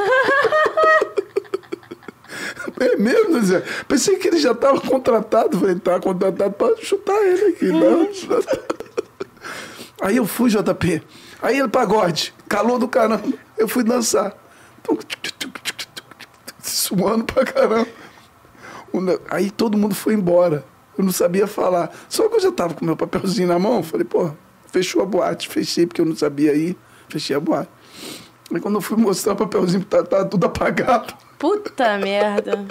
É mesmo, Zé? Pensei que ele já estava contratado. Falei, tá contratado para chutar ele aqui. Não. Aí eu fui, JP. Aí ele, pagode, calor do caramba. Eu fui dançar. Suando pra caramba. Aí todo mundo foi embora. Eu não sabia falar. Só que eu já tava com meu papelzinho na mão. Falei, pô, fechou a boate. Fechei porque eu não sabia ir. Fechei a boate. Aí quando eu fui mostrar o papelzinho, tá, tá tudo apagado. Puta merda.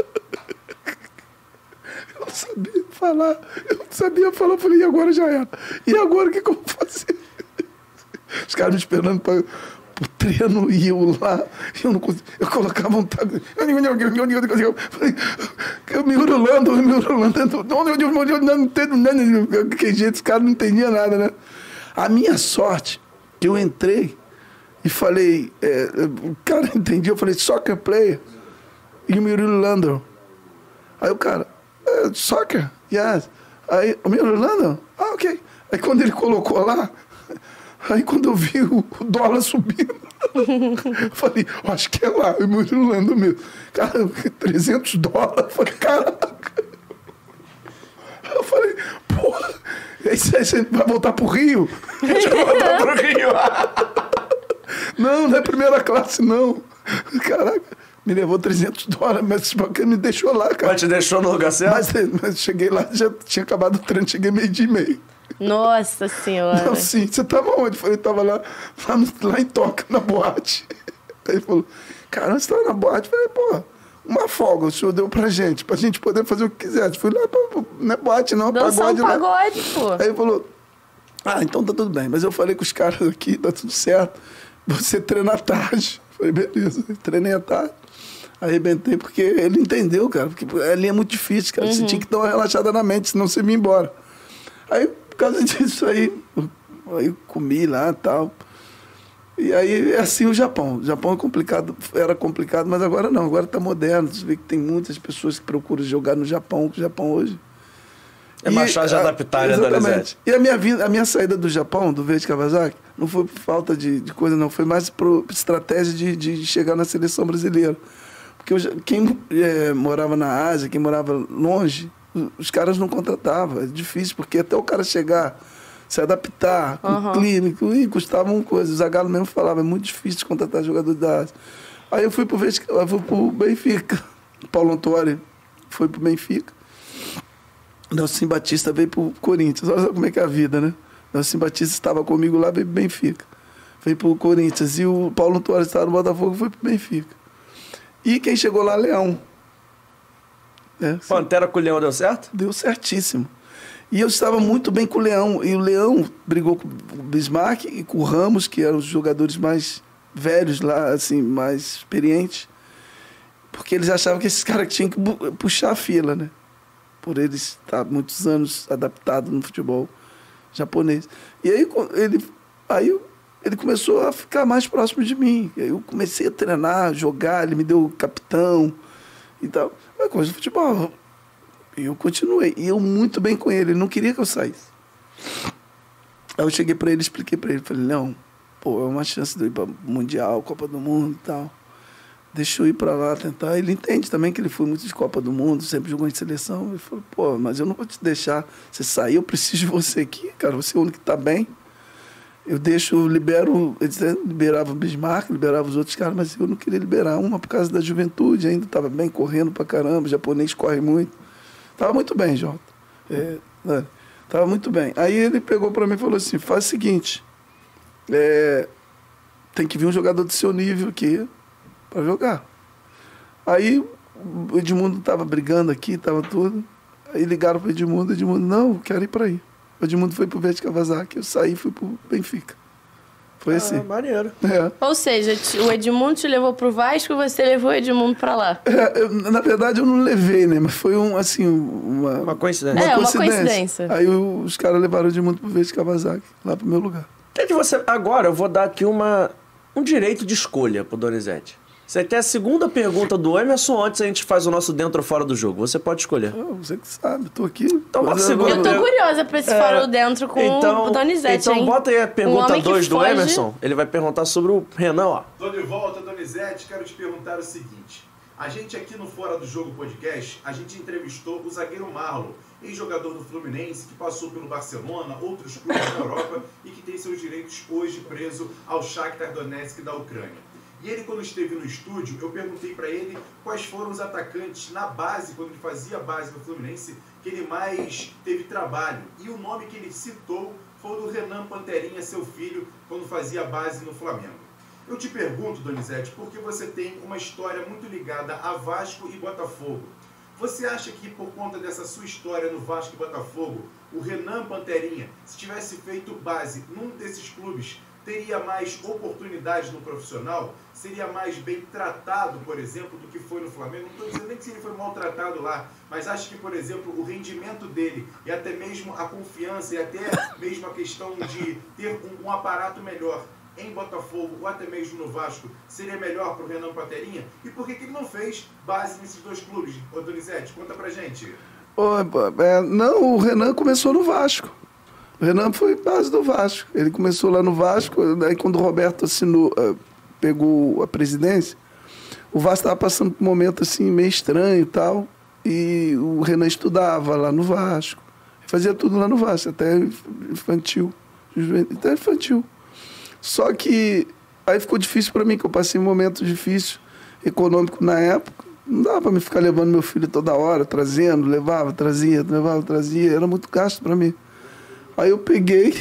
Eu não sabia falar. Eu não sabia falar. Eu falei, e agora já era. E agora o que, que eu vou fazer? Os caras me esperando para o treino e eu lá. Eu não conseguia. Eu colocava um. Falei, Eu me urulando, eu me urulando. Que jeito, os caras não entendiam nada, né? A minha sorte, que eu entrei e falei, é, o cara entendia, eu falei, soccer player. E o Murilo Landon. Aí o cara, uh, soccer, yes. Aí, o meu Orlando? Ah, ok. Aí quando ele colocou lá, aí quando eu vi o, dólar subindo, eu falei, acho que é lá, o meu Orlando mesmo. Cara, 300 dólares. Eu falei, caraca. Eu falei, porra, você vai voltar pro Rio? Deixa eu voltar pro Rio. Não, não é primeira classe, não. Caraca, me levou 300 dólares, mas porque me deixou lá, cara. Mas te deixou no lugar certo? Mas, mas cheguei lá, já tinha acabado o treino, cheguei meio dia e meio. Nossa senhora. Não, sim, você tava onde? Eu falei, tava lá, lá, no- lá em Toca, na boate. Aí ele falou, cara, você tava na boate? Eu falei, pô, uma folga o senhor deu pra gente, pra gente poder fazer o que quiser. Fui lá, pra, não é boate não, Dançar um pagode lá. pagode, pô. Aí ele falou, ah, então tá tudo bem. Mas eu falei com os caras aqui, tá tudo certo. Você treina à tarde. Falei, beleza. Treinei à tarde. Arrebentei, porque ele entendeu, cara. Porque ali é muito difícil, cara. Você tinha que dar uma relaxada na mente, senão você ia embora. Aí, por causa disso aí, aí eu comi lá e tal. E aí é assim o Japão. O Japão é complicado, era complicado, mas agora não, agora tá moderno. Você vê que tem muitas pessoas que procuram jogar no Japão, que o Japão hoje É mais a- adaptar, né, Exatamente. E a minha, vinda, a minha saída do Japão, do Verde Kawasaki, não foi por falta de, de coisa, não. Foi mais por estratégia de, de chegar na seleção brasileira. Porque eu quem eh, morava na Ásia, quem morava longe, os caras não contratavam. É difícil, porque até o cara chegar, se adaptar com o clínico, e custava uma coisa. O Zagallo mesmo falava, é muito difícil de contratar jogador da Ásia. Aí eu fui pro, Verde, eu fui pro Benfica. Paulo Antônio foi pro Benfica. Nelson Batista veio pro Corinthians. Olha só como é que é a vida, né? Nelson Batista estava comigo lá, veio pro Benfica. Veio pro Corinthians. E o Paulo Torres estava no Botafogo, foi pro Benfica. E quem chegou lá, Leão. É, sim, Pantera com o Leão deu certo? deu certíssimo. E eu estava muito bem com o Leão. E o Leão brigou com o Bismarck e com o Ramos, que eram os jogadores mais velhos lá, assim, mais experientes. Porque eles achavam que esses caras tinham que puxar a fila, né? Por eles estar muitos anos adaptados no futebol japonês. E aí ele, aí ele começou a ficar mais próximo de mim. E aí eu comecei a treinar, jogar, ele me deu capitão e tal. É coisa do futebol. E eu continuei. E eu muito bem com ele. Ele não queria que eu saísse. Aí eu cheguei pra ele, expliquei pra ele. Falei, não, pô, é uma chance de eu ir pra Mundial, Copa do Mundo e tal. Deixa eu ir pra lá tentar. Ele entende também que ele foi muito de Copa do Mundo, sempre jogou em seleção. Ele falou, pô, mas eu não vou te deixar você sair, eu preciso de você aqui, cara. Você é o único que tá bem. Eu deixo, eu libero, liberava o Bismarck, liberava os outros caras, mas eu não queria liberar uma por causa da juventude, ainda estava bem correndo pra caramba, o japonês corre muito. Tava muito bem, Jota. É, né? Tava muito bem. Aí ele pegou pra mim e falou assim: faz o seguinte, é, tem que vir um jogador do seu nível aqui pra jogar. Aí o Edmundo tava brigando aqui, tava tudo. Aí ligaram pro Edmundo, Edmundo, não, quero ir pra aí. O Edmundo foi pro Verde Kawasaki, eu saí e fui pro Benfica. Foi assim. Ah, maneiro. É. Ou seja, o Edmundo te levou pro Vasco, você levou o Edmundo pra lá. É, eu- na verdade, eu não levei, né? Mas foi um, assim, uma, Uma coincidência. É, uma coincidência. Aí o- os caras levaram o Edmundo pro Verde Kawasaki, lá pro meu lugar. Você. Agora eu vou dar aqui uma, um direito de escolha pro Donizete. Você tem a segunda pergunta do Emerson antes a gente faz o nosso dentro ou fora do jogo. Você pode escolher. Ah, você que sabe, tô aqui. Então, Mas segura- Eu tô Eu- curiosa pra esse É, fora ou dentro com o Donizete, Então hein? bota aí a pergunta homem que 2 do foge- Emerson. Ele vai perguntar sobre o Renan, ó. Tô de volta, Donizete. Quero te perguntar o seguinte. A gente aqui no Fora do Jogo Podcast, a gente entrevistou o zagueiro Marlon, ex-jogador do Fluminense, que passou pelo Barcelona, outros clubes da Europa e que tem seus direitos hoje preso ao Shakhtar Donetsk da Ucrânia. E ele, quando esteve no estúdio, eu perguntei para ele quais foram os atacantes na base, quando ele fazia base no Fluminense, que ele mais teve trabalho. E o nome que ele citou foi o do Renan Panterinha, seu filho, quando fazia base no Flamengo. Eu te pergunto, Donizete, porque você tem uma história muito ligada a Vasco e Botafogo. Você acha que por conta dessa sua história no Vasco e Botafogo, o Renan Panterinha, se tivesse feito base num desses clubes, teria mais oportunidades no profissional? Seria mais bem tratado, por exemplo, do que foi no Flamengo? Não estou dizendo nem que ele foi maltratado lá, mas acho que, por exemplo, o rendimento dele e até mesmo a confiança e até mesmo a questão de ter um, um aparato melhor em Botafogo ou até mesmo no Vasco seria melhor para o Renan Paterinha? E por que, que ele não fez base nesses dois clubes? Ô Donizete, conta pra gente. Ô, é, não, o Renan começou no Vasco. O Renan foi base do Vasco. Ele começou lá no Vasco, daí quando o Roberto assinou, eh, pegou a presidência, o Vasco estava passando por um momento assim meio estranho e tal. E o Renan estudava lá no Vasco. Fazia tudo lá no Vasco, até infantil. Até infantil. Só que aí ficou difícil para mim, que eu passei um momento difícil econômico na época. Não dava para me ficar levando meu filho toda hora, trazendo, levava, trazia, levava, trazia. Era muito gasto para mim. Aí eu peguei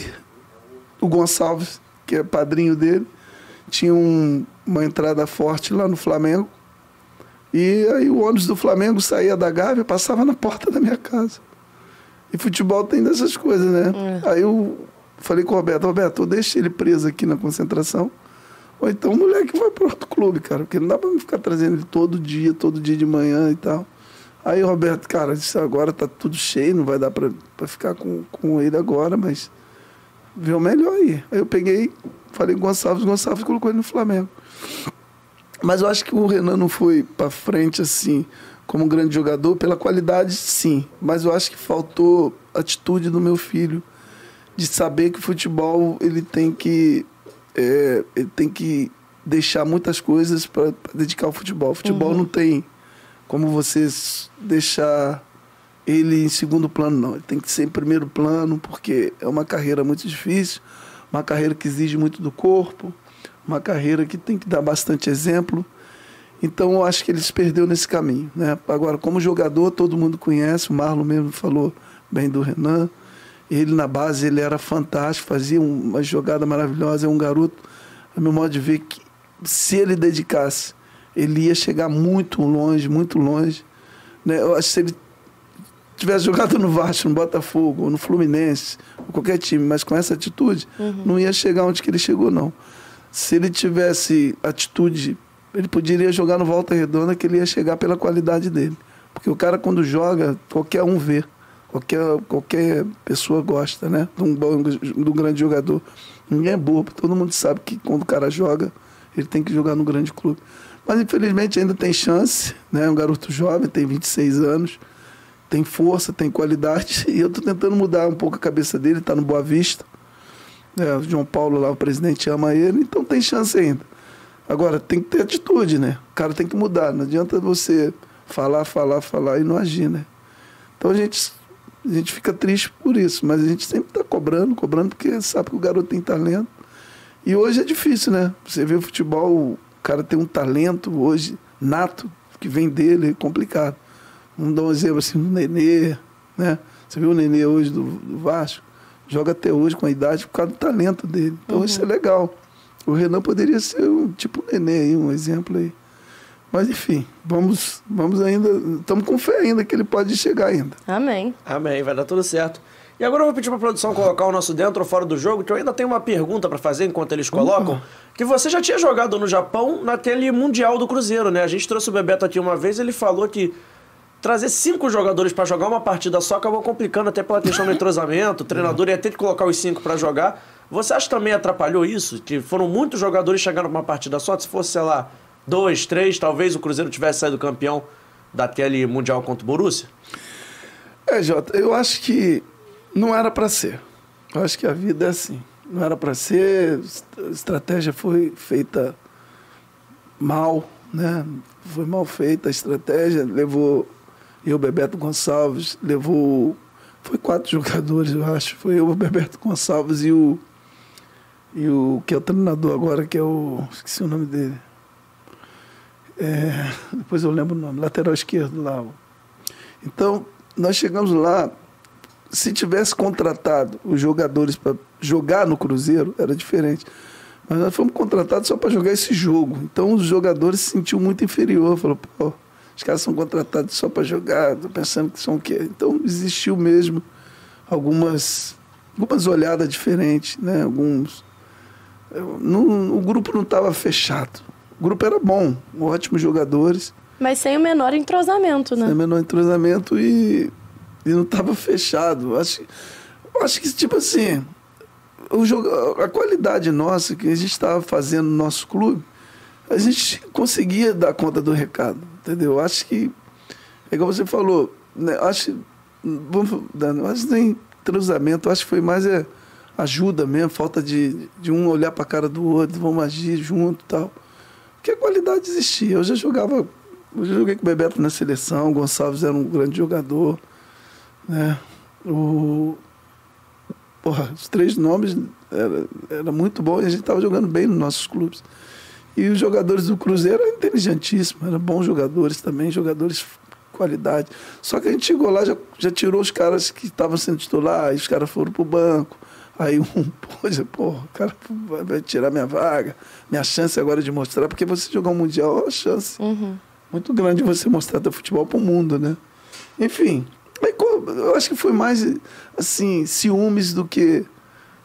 o Gonçalves, que é padrinho dele, tinha um, uma entrada forte lá no Flamengo. E aí o ônibus do Flamengo saía da Gávea, passava na porta da minha casa. E futebol tem dessas coisas, né? É. Aí eu falei com o Roberto, Roberto, deixa ele preso aqui na concentração. Ou então o moleque vai para outro clube, cara, porque não dá para me ficar trazendo ele todo dia, todo dia de manhã e tal. Aí o Roberto, cara, disse, agora tá tudo cheio, não vai dar para ficar com, com ele agora, mas vê o melhor aí. Aí eu peguei, falei com o Gonçalves, o Gonçalves colocou ele no Flamengo. Mas eu acho que o Renan não foi para frente assim, como um grande jogador, pela qualidade, sim. Mas eu acho que faltou atitude do meu filho de saber que o futebol ele tem que é, ele tem que deixar muitas coisas para dedicar ao futebol. O futebol uhum. não tem como você deixar ele em segundo plano, não. Ele tem que ser em primeiro plano, porque é uma carreira muito difícil, uma carreira que exige muito do corpo, uma carreira que tem que dar bastante exemplo. Então eu acho que ele se perdeu nesse caminho. Né? Agora, como jogador, todo mundo conhece, o Marlon mesmo falou bem do Renan. Ele na base ele era fantástico, fazia uma jogada maravilhosa, é um garoto, a meu modo de ver, que se ele dedicasse, ele ia chegar muito longe, muito longe. Né? Eu acho que se ele tivesse jogado no Vasco, no Botafogo, no Fluminense, ou qualquer time, mas com essa atitude, uhum. não ia chegar onde que ele chegou, não. Se ele tivesse atitude, ele poderia jogar no Volta Redonda, que ele ia chegar pela qualidade dele. Porque o cara, quando joga, qualquer um vê. Qualquer, qualquer pessoa gosta, né? De um, bom, de um grande jogador. Ninguém é bobo. Todo mundo sabe que quando o cara joga, ele tem que jogar no grande clube. Mas infelizmente ainda tem chance, né? Um garoto jovem, tem 26 anos, tem força, tem qualidade. E eu estou tentando mudar um pouco a cabeça dele, está no Boa Vista. É, o João Paulo lá, o presidente, ama ele, então tem chance ainda. Agora, tem que ter atitude, né? O cara tem que mudar. Não adianta você falar, falar, falar e não agir, né? Então a gente, a gente fica triste por isso, mas a gente sempre está cobrando, cobrando, porque sabe que o garoto tem talento. E hoje é difícil, né? Você vê o futebol, o cara tem um talento hoje nato, que vem dele, é complicado. Vamos dar um exemplo assim, o Nenê, né? Você viu o Nenê hoje do, do Vasco? Joga até hoje com a idade por causa do talento dele. Então uhum. isso é legal. O Renan poderia ser um tipo Nenê aí, um exemplo aí. Mas enfim, vamos, vamos ainda, estamos com fé ainda que ele pode chegar ainda. Amém. Amém, vai dar tudo certo. E agora eu vou pedir para a produção colocar o nosso dentro ou fora do jogo, que eu ainda tenho uma pergunta para fazer enquanto eles colocam. Uhum. Que você já tinha jogado no Japão naquele Mundial do Cruzeiro, né? A gente trouxe o Bebeto aqui uma vez, ele falou que trazer cinco jogadores para jogar uma partida só acabou complicando até pela questão do entrosamento. O treinador ia ter que colocar os cinco para jogar. Você acha que também atrapalhou isso? Que foram muitos jogadores chegando uma partida só? Se fosse, sei lá, dois, três, talvez o Cruzeiro tivesse saído campeão daquele Mundial contra o Borussia? É, Jota, eu acho que não era para ser. Eu acho que a vida é assim. Não era para ser, a estratégia foi feita mal, né? Foi mal feita a estratégia, levou eu, Bebeto Gonçalves, levou. Foi quatro jogadores, eu acho. Foi eu, o Bebeto Gonçalves e o. E o que é o treinador agora, que é o. Esqueci o nome dele. É, depois eu lembro o nome, lateral esquerdo lá. Então, nós chegamos lá, se tivesse contratado os jogadores para jogar no Cruzeiro, era diferente. Mas nós fomos contratados só para jogar esse jogo. Então os jogadores se sentiam muito inferior. Falou, pô, os caras são contratados só para jogar, tô pensando que são o quê? Então existiu mesmo algumas, algumas olhadas diferentes, né? Alguns. Não, o grupo não estava fechado. O grupo era bom, ótimos jogadores. Mas sem o menor entrosamento, né? Sem o menor entrosamento e e não estava fechado. Acho, acho que, tipo assim, o jogo, a qualidade nossa que a gente estava fazendo no nosso clube, a gente conseguia dar conta do recado, entendeu? Acho que, é igual você falou, né? acho vamos, dando, acho que nem entrosamento, acho que foi mais é, ajuda mesmo, falta de, de um olhar para a cara do outro, vamos agir junto e tal. Porque a qualidade existia. Eu já jogava, eu já joguei com o Bebeto na seleção, o Gonçalves era um grande jogador. Né? O, porra, os três nomes era, era muito bom e a gente estava jogando bem nos nossos clubes. E os jogadores do Cruzeiro eram inteligentíssimos, eram bons jogadores também, jogadores de qualidade. Só que a gente chegou lá, já, já tirou os caras que estavam sendo titular, aí os caras foram pro banco. Aí um, já, pô, o cara vai, tirar minha vaga, minha chance agora de mostrar, porque você jogar um Mundial é uma chance Uhum. muito grande você mostrar teu futebol pro mundo, né? Enfim, co- eu acho que foi mais, assim, ciúmes do que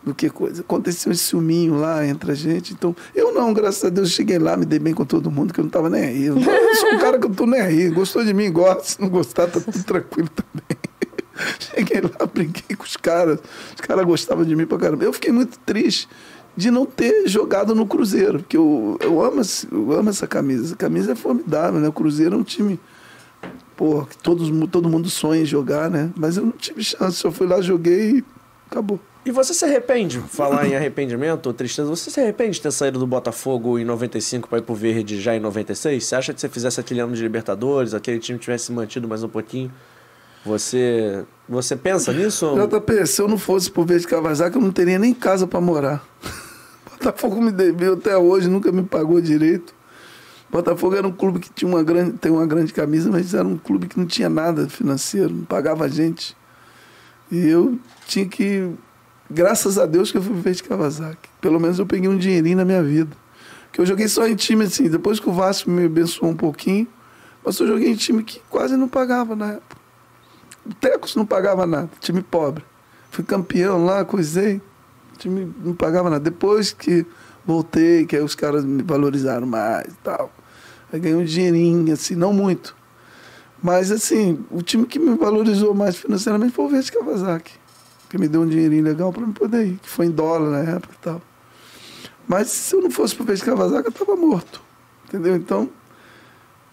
do que coisa. Aconteceu esse ciúminho lá entre a gente. Então, eu não, graças a Deus, cheguei lá, me dei bem com todo mundo, que eu não tava nem aí. Eu, sou um cara que eu tô nem aí. Gostou de mim, gosta. Se não gostar, tá tudo tranquilo também. Cheguei lá, brinquei com os caras. Os caras gostavam de mim pra caramba. Eu fiquei muito triste de não ter jogado no Cruzeiro, porque eu, eu, amo, eu amo essa camisa. Essa camisa é formidável, né? O Cruzeiro é um time pô, que todos, todo mundo sonha em jogar, né? Mas eu não tive chance. Eu fui lá, joguei e acabou. E você se arrepende, falar em arrependimento ou tristeza, você se arrepende de ter saído do Botafogo em 95 para ir pro Verde já em 96? Você acha que se você fizesse aquele ano de Libertadores, aquele time tivesse mantido mais um pouquinho, você você pensa nisso? ou- JP, se eu não fosse por Verde Kawasaki, eu não teria nem casa para morar. Botafogo me deveu até hoje, nunca me pagou direito. Botafogo era um clube que tinha uma grande, tem uma grande camisa, mas era um clube que não tinha nada financeiro, não pagava a gente. E eu tinha que, graças a Deus que eu fui pro Verde Kawasaki. Pelo menos eu peguei um dinheirinho na minha vida. Que eu joguei só em time assim, depois que o Vasco me abençoou um pouquinho, mas eu joguei em time que quase não pagava na época. O Tecos não pagava nada, time pobre. Fui campeão lá, coisei. O time não pagava nada. Depois que voltei, que aí os caras me valorizaram mais e tal. Aí ganhei um dinheirinho, assim, não muito. Mas, assim, o time que me valorizou mais financeiramente foi o Verde Kawasaki. Que me deu um dinheirinho legal para eu poder ir, que foi em dólar na época e tal. Mas se eu não fosse pro Verde Kawasaki, eu estava morto. Entendeu? Então,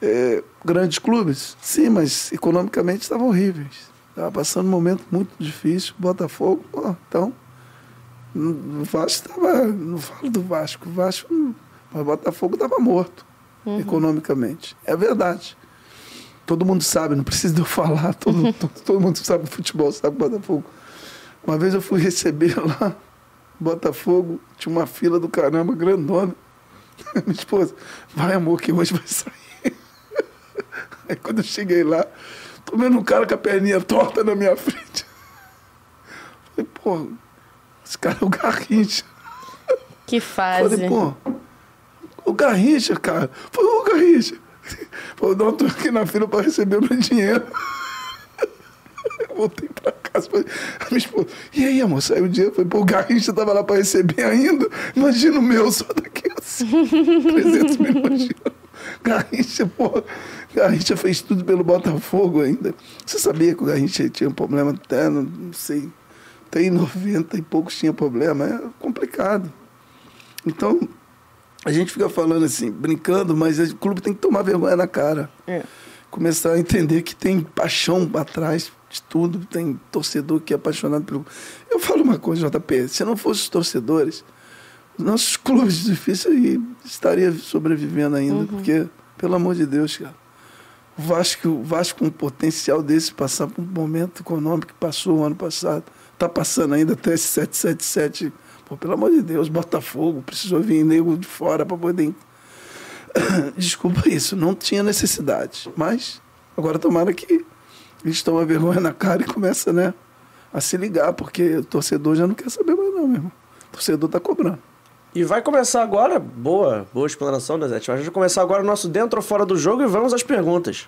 é, grandes clubes, sim, mas economicamente estavam horríveis. Estava passando um momento muito difícil. Botafogo, pô, então. n- O Vasco estava. Não falo do Vasco. O Vasco. não- Mas o Botafogo estava morto, economicamente. É verdade. Todo mundo sabe, não precisa de eu falar. Todo, todo, todo mundo sabe futebol, sabe Botafogo. Uma vez eu fui receber lá, Botafogo, tinha uma fila do caramba grandona. Minha esposa, vai amor, que hoje vai sair. Aí quando eu cheguei lá, tô vendo um cara com a perninha torta na minha frente. Falei, pô, esse cara é o Garrincha. Que fase. Falei, pô, o Garrincha, cara. Falei, ô Garrincha. Falei, não, tô aqui na fila pra receber meu dinheiro. Voltei pra casa, falei, a minha esposa, e aí, amor, saiu o dinheiro? Falei, pô, o Garrincha tava lá pra receber ainda. Imagina o meu, só daqui assim, 300 milhões de euros. Garrincha, pô, Garrincha fez tudo pelo Botafogo ainda. Você sabia que o Garrincha tinha um problema até, não não sei, tem 90 e poucos tinha problema, é complicado. Então, a gente fica falando assim, brincando, mas o clube tem que tomar vergonha na cara. É. Começar a entender que tem paixão atrás de tudo, tem torcedor que é apaixonado pelo. Eu falo uma coisa, JP, se não fossem os torcedores, os nossos clubes difíceis aí estariam sobrevivendo ainda, porque, pelo amor de Deus, cara. O Vasco, o Vasco com um potencial desse passar por um momento econômico que passou o ano passado, está passando ainda até esse 777. Pô, pelo amor de Deus, Botafogo, precisou vir nego de fora para poder. Desculpa isso, não tinha necessidade. Mas agora tomara que eles tomem a vergonha na cara e começa, né, a se ligar, porque o torcedor já não quer saber mais não, meu irmão. O torcedor tá cobrando. E vai começar agora, boa, boa explanação, Zé? Mas vai começar agora o nosso dentro ou fora do jogo e vamos às perguntas.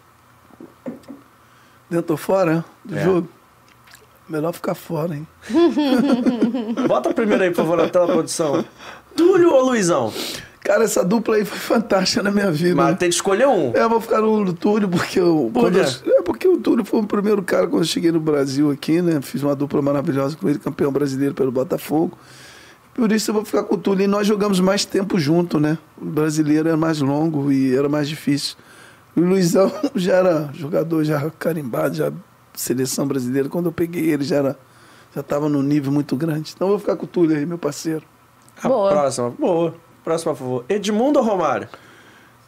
Dentro ou fora do É. jogo? Melhor ficar fora, hein? Bota primeiro aí, por favor, na tela, produção. Túlio ou Luizão? Cara, essa dupla aí foi fantástica na minha vida. Mas tem que escolher um. É, eu vou ficar no Túlio, porque eu. Por quê? eu- é porque o Túlio foi o primeiro cara quando eu cheguei no Brasil aqui, né? Fiz uma dupla maravilhosa com ele, campeão brasileiro pelo Botafogo. Por isso eu vou ficar com o Túlio. E nós jogamos mais tempo junto, né? O brasileiro era mais longo e era mais difícil. O Luizão já era jogador, já carimbado, já seleção brasileira. Quando eu peguei ele, já era já estava num nível muito grande. Então eu vou ficar com o Túlio aí, meu parceiro. A Boa. próxima. Boa. Próxima, por favor. Edmundo ou Romário?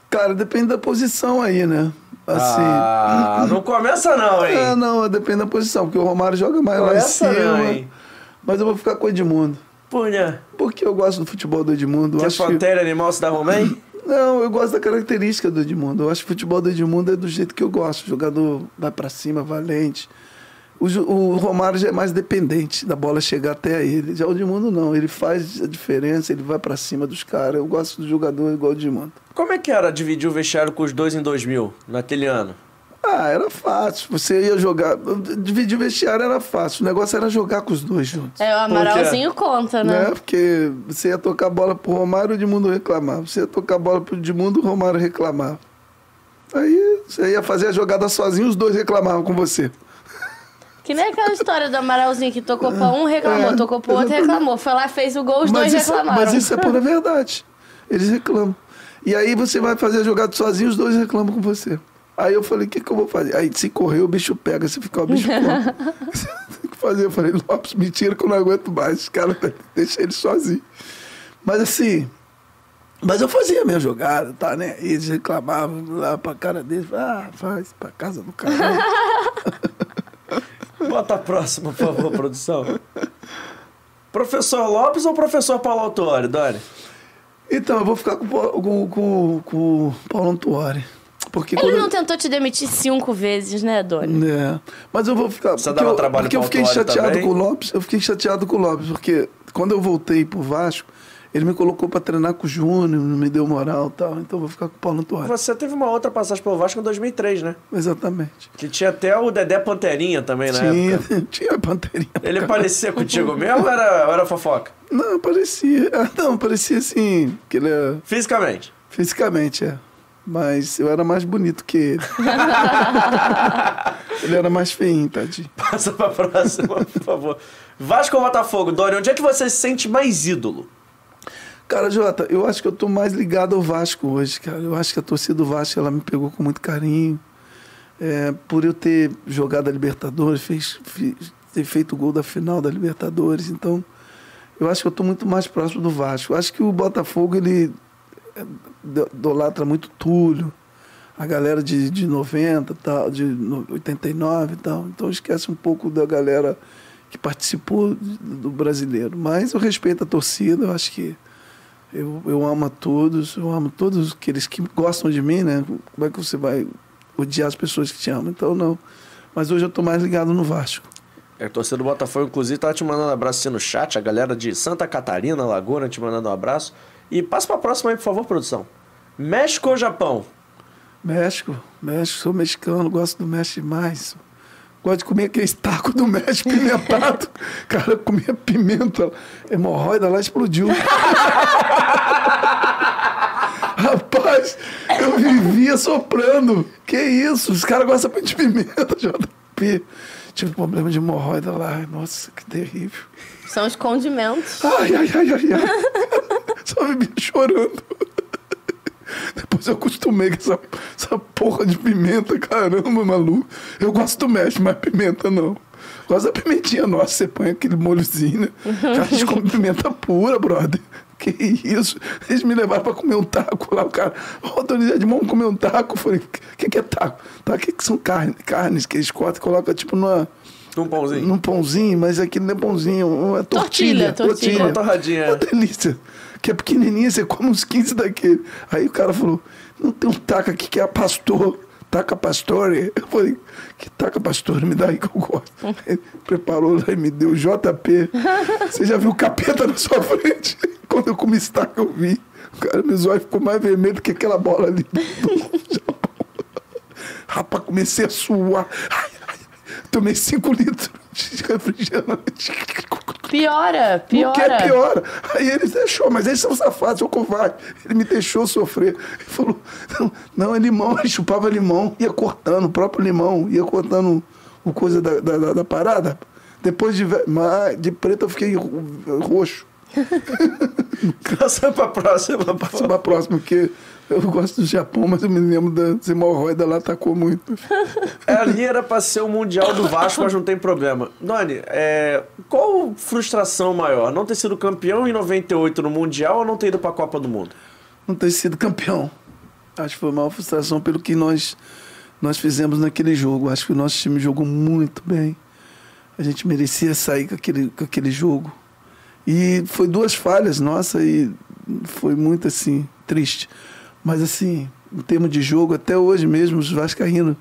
Cara, depende da posição aí, né? Assim. Ah, não começa não, hein? É, não, depende da posição, porque o Romário joga mais lá em Começa cima. não, hein? Mas eu vou ficar com o Edmundo. Punha. Porque eu gosto do futebol do Edmundo. Que é acho que... Pantera Animal se dá bem? Não, eu gosto da característica do Edmundo. Eu acho que o futebol do Edmundo é do jeito que eu gosto. O jogador vai pra cima, valente. O, o Romário já é mais dependente da bola chegar até ele. Já o Edmundo não, ele faz a diferença, ele vai pra cima dos caras. Eu gosto do jogador igual o Edmundo. Como é que era dividir o vestiário com os dois em 2000, naquele ano? Ah, era fácil. Você ia jogar. Dividir o vestiário era fácil. O negócio era jogar com os dois juntos. É, o Amaralzinho conta, né? Né? Porque você ia tocar a bola pro Romário, o Edmundo reclamava. Você ia tocar a bola pro Edmundo, o Romário reclamava. Aí você ia fazer a jogada sozinho, os dois reclamavam com você. Que nem aquela história do Amaralzinho que tocou pra um, reclamou, É, tocou pro outro, reclamou. Foi lá, fez o gol, os dois isso, reclamaram. mas isso é pura verdade. Eles reclamam. E aí você vai fazer a jogada sozinho, os dois reclamam com você. Aí eu falei, o que, que eu vou fazer? Aí se correr, o bicho pega, se ficar, o bicho come. Tem que fazer. Eu falei, Lopes, mentira que eu não aguento mais. Os caras deixam ele sozinho. Mas assim, mas eu fazia a minha jogada, tá, né? E eles reclamavam lá pra cara deles, ah, faz pra casa do caralho. Bota a próxima, por favor, produção. Professor Lopes ou professor Paulo Autuori, Dori? Então, eu vou ficar com, o Paulo- com, com, com o Paulo Antuori. Porque Ele quando não tentou te demitir cinco vezes, né, Doni? É, mas eu vou ficar. Você porque dava eu, trabalho porque eu fiquei chateado também? com o Lopes. Eu fiquei chateado com o Lopes, porque quando eu voltei pro Vasco, ele me colocou pra treinar com o Júnior, não me deu moral e tal. Então eu vou ficar com o Paulo Antuori. Você teve uma outra passagem pelo Vasco em 2003, né? Exatamente. Que tinha até o Dedé Panterinha também na tinha, época. tinha panterinha. Ele parecia contigo mesmo ou era, era fofoca? Não, parecia. Ah, Não, parecia assim, que ele é. Fisicamente. Fisicamente, é. Mas eu era mais bonito que ele. ele era mais feinho, tadinho. Passa pra próxima, por favor. Vasco ou Botafogo? Dori, onde é que você se sente mais ídolo? Cara, Jota, eu acho que eu tô mais ligado ao Vasco hoje, cara. Eu acho que a torcida do Vasco, ela me pegou com muito carinho. É, por eu ter jogado a Libertadores, fez, fiz- ter feito o gol da final da Libertadores. Então, eu acho que eu tô muito mais próximo do Vasco. Eu acho que o Botafogo, ele idolatra muito Túlio, a galera de, de 90, tal, de no- 89 e tal. Então, esquece um pouco da galera que participou do brasileiro. Mas eu respeito a torcida, eu acho que eu, eu amo a todos, eu amo todos aqueles que gostam de mim, né? Como é que você vai odiar as pessoas que te amam? Então, não. Mas hoje eu tô mais ligado no Vasco. É, A torcida do Botafogo, inclusive, tava te mandando um abraço assim no chat. A galera de Santa Catarina, Laguna, te mandando um abraço. E passa pra próxima aí, por favor, produção. México ou Japão? México, México, sou mexicano, gosto do México demais. Gosto de comer aquele taco do México pimentado. Cara, eu comia pimenta, hemorroida lá explodiu. Rapaz, eu vivia soprando. Que isso? Os caras gostam muito de pimenta, JP. Tive problema de hemorroida lá. Nossa, que terrível. São os condimentos. Ai, ai, ai, ai, ai. Só vivia chorando. Depois eu acostumei com essa, essa porra de pimenta, caramba, maluco. Eu gosto do México, mas pimenta não. Gosto da pimentinha nossa, você põe aquele molhozinho, né? Cara, a gente come pimenta pura, brother. Que isso? Eles me levaram pra comer um taco lá, o cara. Ô, Dona Edmond, comer um taco. Eu falei, o que, que é taco? Taco que são carne, carnes que eles cortam e colocam tipo numa, Um pãozinho. num pãozinho, mas aquilo não é pãozinho, é tortilha. Tortilha, tortilha. Uma torradinha. Uma delícia. Que é pequenininha, você come uns 15 daquele. Aí o cara falou, não tem um taca aqui que é pastor. Taca pastore. Eu falei, que taca pastore? Me dá aí que eu gosto. Ele preparou lá e me deu JP. Você já viu o capeta na sua frente? Quando eu comi esse taca, eu vi. O cara, meu zóio ficou mais vermelho do que aquela bola ali do, do Japão. Rapaz, comecei a suar. Ai, ai, tomei 5 litros de refrigerante. Piora, piora. quer, piora. Aí ele deixou, mas eles são safados, são covardes. Ele me deixou sofrer. Ele falou, não, não, é limão. Ele chupava limão, ia cortando o próprio limão, ia cortando o coisa da, da, da- da parada. Depois de, de preto eu fiquei ro- roxo. Passa pra próxima. Passa pra próxima, porque eu gosto do Japão, mas eu me lembro da hemorroida lá, atacou muito. É, ali era pra ser o Mundial do Vasco, mas não tem problema. Doni, é, qual frustração maior? Não ter sido campeão em 98 no Mundial ou não ter ido pra Copa do Mundo? Não ter sido campeão. Acho que foi a maior frustração pelo que nós, nós fizemos naquele jogo. Acho que o nosso time jogou muito bem. A gente merecia sair com aquele, com aquele jogo. E foi duas falhas, nossa, e foi muito assim, triste. Mas assim, em termos de jogo, até hoje mesmo, os Vascaínos,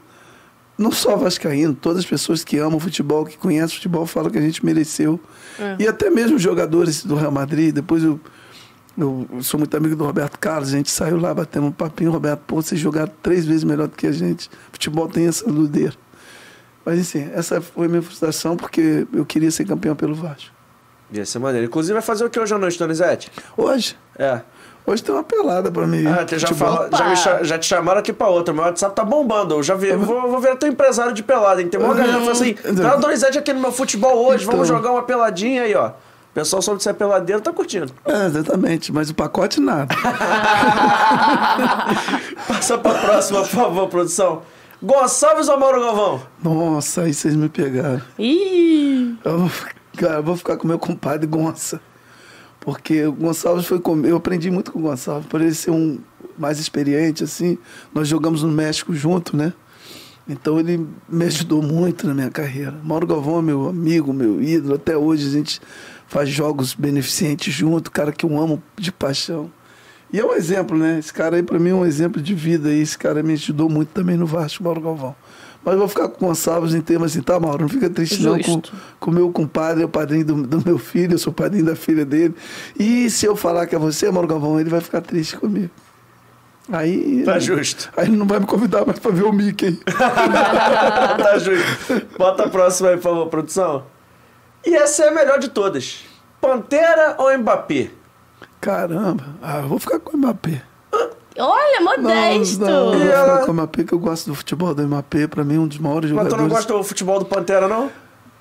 não só Vascaíno, todas as pessoas que amam futebol, que conhecem futebol, falam que a gente mereceu. E até mesmo os jogadores do Real Madrid, depois eu, eu sou muito amigo do Roberto Carlos, a gente saiu lá batendo um papinho, Roberto, pô, vocês jogaram três vezes melhor do que a gente. Futebol tem essa ludeira. Mas assim, essa foi a minha frustração, porque eu queria ser campeão pelo Vasco. Ia ser maneiro. Inclusive, vai fazer o que hoje à noite, Donizete? Hoje, É. hoje tem uma pelada pra mim. Ah, já, fala- já, me já te chamaram aqui pra outra. Meu WhatsApp tá bombando. Eu já vi, vou, vou ver teu empresário de pelada, hein? Tem uma galera que fala assim: tá Donizete aqui no meu futebol hoje, vamos Então. jogar uma peladinha aí, ó. O pessoal soube de ser peladeiro, tá curtindo. É, exatamente, mas o pacote nada. Passa pra próxima, por favor, produção. Gonçalves ou Mauro Galvão? Nossa, aí vocês me pegaram. Ih! Eu vou, cara, eu vou ficar com meu compadre Gonça. Porque o Gonçalves foi comigo. Eu aprendi muito com o Gonçalves, por ele ser um mais experiente, assim. Nós jogamos no México junto, né? Então ele me ajudou muito na minha carreira. Mauro Galvão é meu amigo, meu ídolo. Até hoje a gente faz jogos beneficentes junto, cara que eu amo de paixão. E é um exemplo, né? Esse cara aí pra mim é um exemplo de vida. E esse cara me ajudou muito também no Vasco, Mauro Galvão. Mas eu vou ficar com o Gonçalves em termos assim, tá, Mauro? Não fica triste não com Justo. o meu compadre, é o padrinho do, do meu filho, eu sou padrinho da filha dele. E se eu falar que é você, Mauro Galvão, ele vai ficar triste comigo. Aí. Tá justo. Aí ele não vai me convidar mais pra ver o Mickey. tá justo. Bota a próxima aí, por favor, produção. E essa é a melhor de todas. Pantera ou Mbappé? Caramba, ah, eu vou ficar com o Mbappé. Olha, Não, modesto! não, eu vou E ela- ficar com o Mbappé, que eu gosto do futebol do Mbappé, pra mim é um dos maiores Mas tu jogadores. não gosta do futebol do Pantera, não?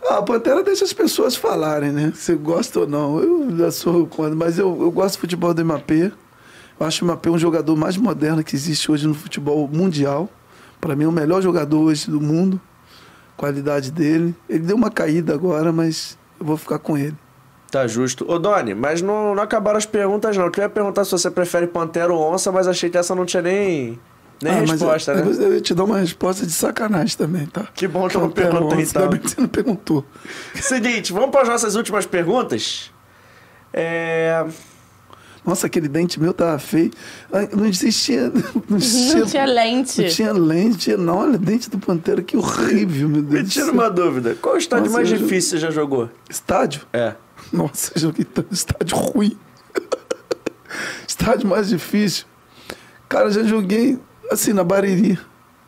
Ah, a Pantera deixa as pessoas falarem, né? Se gosta ou não. Eu já sou quando, mas eu, eu gosto do futebol do Mbappé. Eu acho o Mbappé um jogador mais moderno que existe hoje no futebol mundial. Para mim, é o melhor jogador hoje do mundo. Qualidade dele. Ele deu uma caída agora, mas eu vou ficar com ele. Tá justo. Ô, Doni, mas não, não acabaram as perguntas, não. Eu ia perguntar se você prefere Pantera ou Onça, mas achei que essa não tinha nem, nem Ah, mas resposta, eu, né? Eu ia te dar uma resposta de sacanagem também, tá? Que bom que eu não perguntei, onça, então. Ainda bem que você não perguntou. Seguinte, vamos para as nossas últimas perguntas. É... Nossa, aquele dente meu tava feio. Não existia. Não, existia, Não tinha lente. Não tinha lente, não. Olha, dente do Pantera, que horrível, meu Deus. Me tira uma dúvida. Qual o estádio Nossa, mais eu- difícil que você já jogou? Estádio? É. Nossa, joguei tanto estádio ruim. estádio mais difícil. Cara, já joguei assim na Bariri.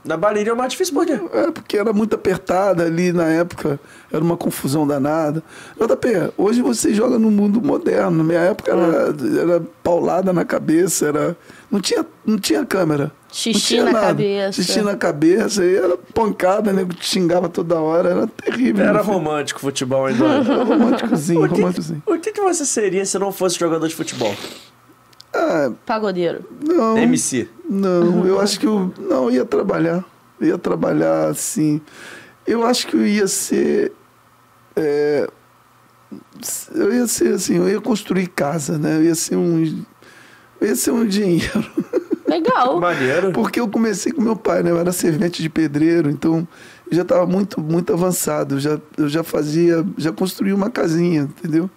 Na Bariri é o mais difícil por quê? É, porque era muito apertada ali na época, era uma confusão danada. JP, hoje você joga no mundo moderno. Na minha época era, era paulada na cabeça, era. Não tinha, não tinha câmera. Xixi não tinha na nada. cabeça. Xixi na cabeça, e era pancada, né? Xingava toda hora, era terrível. Era romântico o futebol, Doni? Era românticozinho, O que, românticozinho. o que que você seria se não fosse jogador de futebol? Ah, Pagodeiro. não. MC. Não, eu acho que eu. Não, eu ia trabalhar. Eu ia trabalhar assim. Eu acho que eu ia ser. é, eu ia ser assim, eu ia construir casa, né? Eu ia ser um. Eu ia ser um dinheiro. Legal. Maneiro. Porque eu comecei com meu pai, né? Eu era servente de pedreiro, então eu já estava muito, muito avançado. Eu já, eu já fazia, já construí uma casinha, entendeu?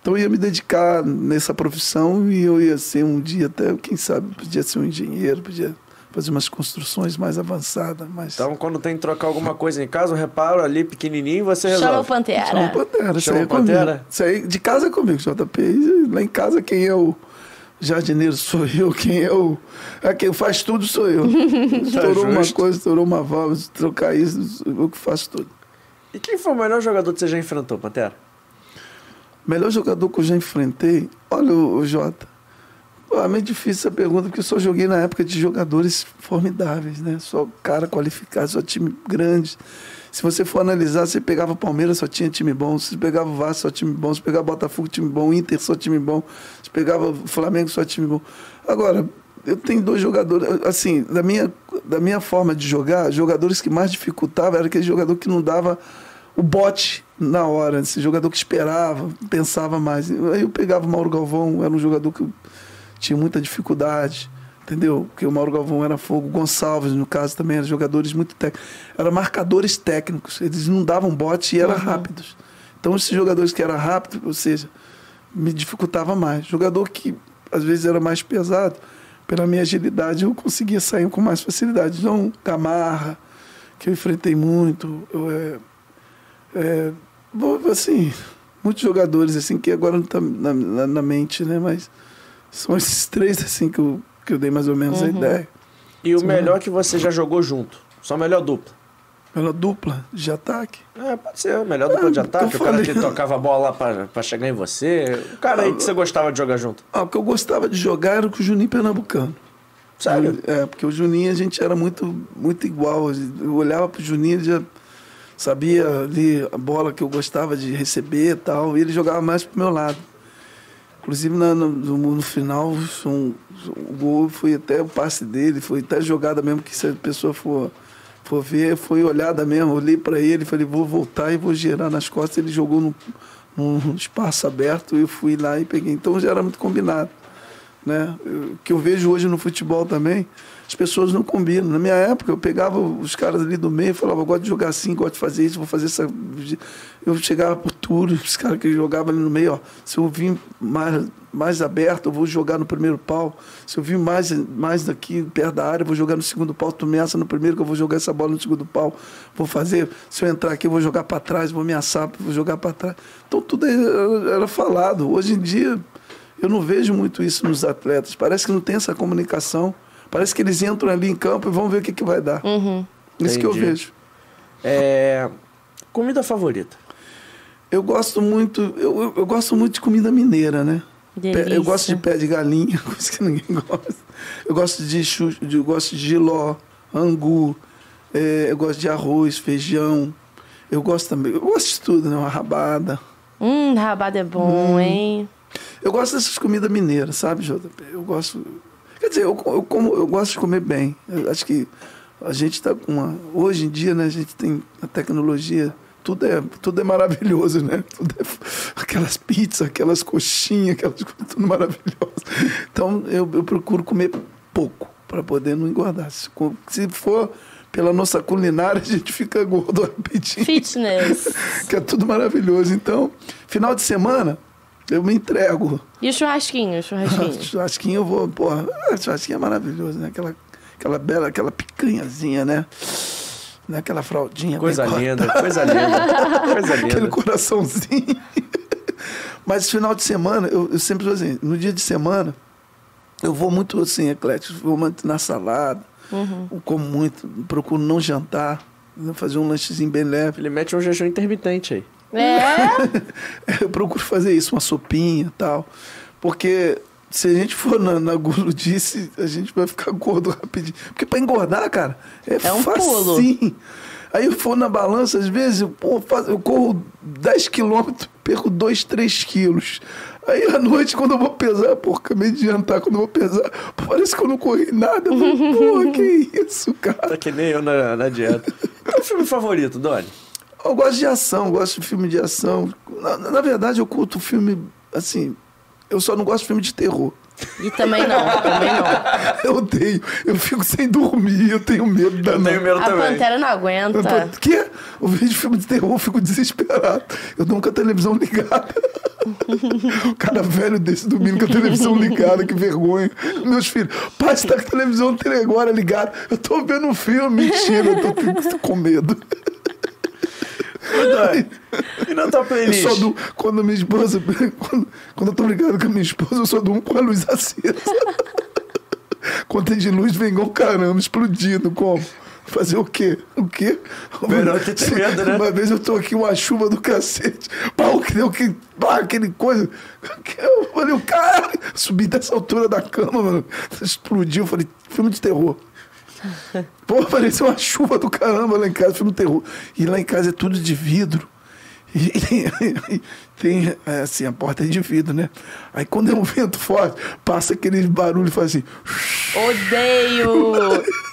Então eu ia me dedicar nessa profissão e eu ia ser um dia até, quem sabe, podia ser um engenheiro, podia fazer umas construções mais avançadas, mais... Então, quando tem que trocar alguma coisa em casa, um reparo ali pequenininho, você resolve. Chama o Pantera. Chama o Pantera, isso Chama aí é o Pantera? comigo. Isso aí de casa é comigo, JP. E Lá em casa quem é o jardineiro sou eu, quem é o. É quem faz tudo sou eu. estourou uma justo. coisa, estourou uma válvula, trocar isso, eu que faço tudo. E quem foi o melhor jogador que você já enfrentou, Pantera? Melhor jogador que eu já enfrentei, olha o, o Jota. Pô, é meio difícil essa pergunta, porque eu só joguei na época de jogadores formidáveis, né? Só cara qualificado, só time grande. Se você for analisar, você pegava Palmeiras, só tinha time bom. Se pegava Vasco, só time bom. Se pegava Botafogo, time bom. Inter, só time bom. Se pegava Flamengo, só time bom. Agora, eu tenho dois jogadores, assim, da minha, da minha forma de jogar, jogadores que mais dificultavam era aquele jogador que não dava o bote na hora, esse jogador que esperava, pensava mais. Aí eu pegava o Mauro Galvão, era um jogador que tinha muita dificuldade, entendeu? Porque o Mauro Galvão era fogo, o Gonçalves, no caso, também eram jogadores muito técnicos. Eram marcadores técnicos, eles não davam bote e eram uhum. rápidos. Então, esses jogadores que eram rápidos, ou seja, me dificultava mais. Jogador que às vezes era mais pesado, pela minha agilidade, eu conseguia sair com mais facilidade. Então, Gamarra, que eu enfrentei muito, eu, é, é, assim, muitos jogadores assim que agora não tá na, na, na, mente, né? Mas são esses três assim que eu, que eu dei mais ou menos uhum. a ideia. E o melhor que você já jogou junto? Sua melhor dupla? Melhor dupla de ataque? É, pode ser. Melhor dupla é, de ataque. O cara que tocava a bola pra, pra chegar em você. O cara aí que você gostava de jogar junto. Ah, o que eu gostava de jogar era com o Juninho Pernambucano. Sério? É, porque o Juninho a gente era muito, muito igual. Eu olhava pro Juninho e já sabia ali a bola que eu gostava de receber e tal. E ele jogava mais pro meu lado. Inclusive no, no, no final, um, o gol foi até o passe dele, foi até jogada mesmo que se a pessoa for for ver, foi olhada mesmo. Olhei para ele, falei, vou voltar e vou girar nas costas. Ele jogou no, num espaço aberto, eu fui lá e peguei. Então já era muito combinado. Né? O que eu vejo hoje no futebol também, as pessoas não combinam. Na minha época, eu pegava os caras ali do meio e falava, gosto de jogar assim, gosto de fazer isso, vou fazer essa. Eu chegava por tudo, os caras que jogavam ali no meio, ó, se eu vim mais, mais aberto, eu vou jogar no primeiro pau. Se eu vim mais, mais daqui, perto da área, eu vou jogar no segundo pau. Tu ameaça no primeiro, que eu vou jogar essa bola no segundo pau. Vou fazer, se eu entrar aqui, eu vou jogar para trás, vou ameaçar, vou jogar para trás. Então tudo era falado. Hoje em dia, eu não vejo muito isso nos atletas. Parece que não tem essa comunicação. Parece que eles entram ali em campo e vão ver o que, que vai dar. Uhum. Isso Entendi. que eu vejo. É... Comida favorita? Eu gosto muito, eu, eu, eu, gosto muito de comida mineira, né? Delícia. Eu gosto de pé de galinha, coisa que ninguém gosta. Eu gosto de, chu, eu gosto de giló, angu, é, eu gosto de arroz, feijão. Eu gosto também, eu gosto de tudo, né? Uma rabada. Hum, rabada é bom, hum. hein? Eu gosto dessas comidas mineiras, sabe, JP? Eu gosto. Quer dizer, eu, eu, como, eu gosto de comer bem. Eu acho que a gente está com uma. Hoje em dia, né, a gente tem a tecnologia, tudo é, tudo é maravilhoso, né? Tudo é, aquelas pizzas, aquelas coxinhas, aquelas coisas, tudo maravilhoso. Então eu, eu procuro comer pouco para poder não engordar. Se, se for pela nossa culinária, a gente fica gordo rapidinho. Fitness. que é tudo maravilhoso. Então, final de semana, eu me entrego. E o churrasquinho? O churrasquinho? churrasquinho eu vou, porra, churrasquinho é maravilhoso, né? Aquela, aquela bela, aquela picanhazinha, né? né? Aquela fraldinha. Coisa linda, coisa linda, coisa linda. Aquele coraçãozinho. Mas final de semana, eu, eu sempre sou assim, no dia de semana, eu vou muito assim, eclético, vou muito na salada, uhum. eu como muito, procuro não jantar, fazer um lanchezinho bem leve. Ele mete um jejum intermitente aí. É? eu procuro fazer isso, uma sopinha e tal. Porque se a gente for na, na guludice, a gente vai ficar gordo rapidinho. Porque para engordar, cara, é, é um pulo. Aí eu for na balança, às vezes, eu, pô, eu corro 10 quilômetros, perco 2, 3 quilos. Aí à noite, quando eu vou pesar, pô, acabei de jantar, quando eu vou pesar, parece que eu não corri nada. Pô, que isso, cara? Tá que nem eu na, na dieta. Qual é o filme favorito, Doni? Eu gosto de ação, gosto de filme de ação. Na, na verdade, eu curto filme, assim, eu só não gosto de filme de terror. E também não, também não. Eu odeio, eu fico sem dormir, eu tenho medo da Eu tenho medo a também. A Pantera não aguenta. O quê? Eu vejo filme de terror, eu fico desesperado. Eu dou com a televisão ligada. o cara velho desse dormindo com a televisão ligada, que vergonha. Meus filhos, pai, você tá com a televisão agora ligada. Eu tô vendo um filme, mentira, eu tô com medo. E na tua playlist? Eu só do, quando minha esposa. Quando, quando eu tô brigado com a minha esposa, eu só dou um com a luz acesa. Conta de luz vem igual caramba, explodindo. Como? Fazer o quê? O quê? Melhor que ter medo, né? Uma vez eu tô aqui, uma chuva do cacete. Pau, que deu que. Pá, aquele coisa. Eu falei, o cara. Subi dessa altura da cama, mano. Explodiu. Eu falei, filme de terror. Pô, parecia uma chuva do caramba lá em casa, filme terror. E lá em casa é tudo de vidro. E, e- tem, é, assim, a porta é de vidro, né? Aí quando é um vento forte, passa aquele barulho e faz assim. Odeio!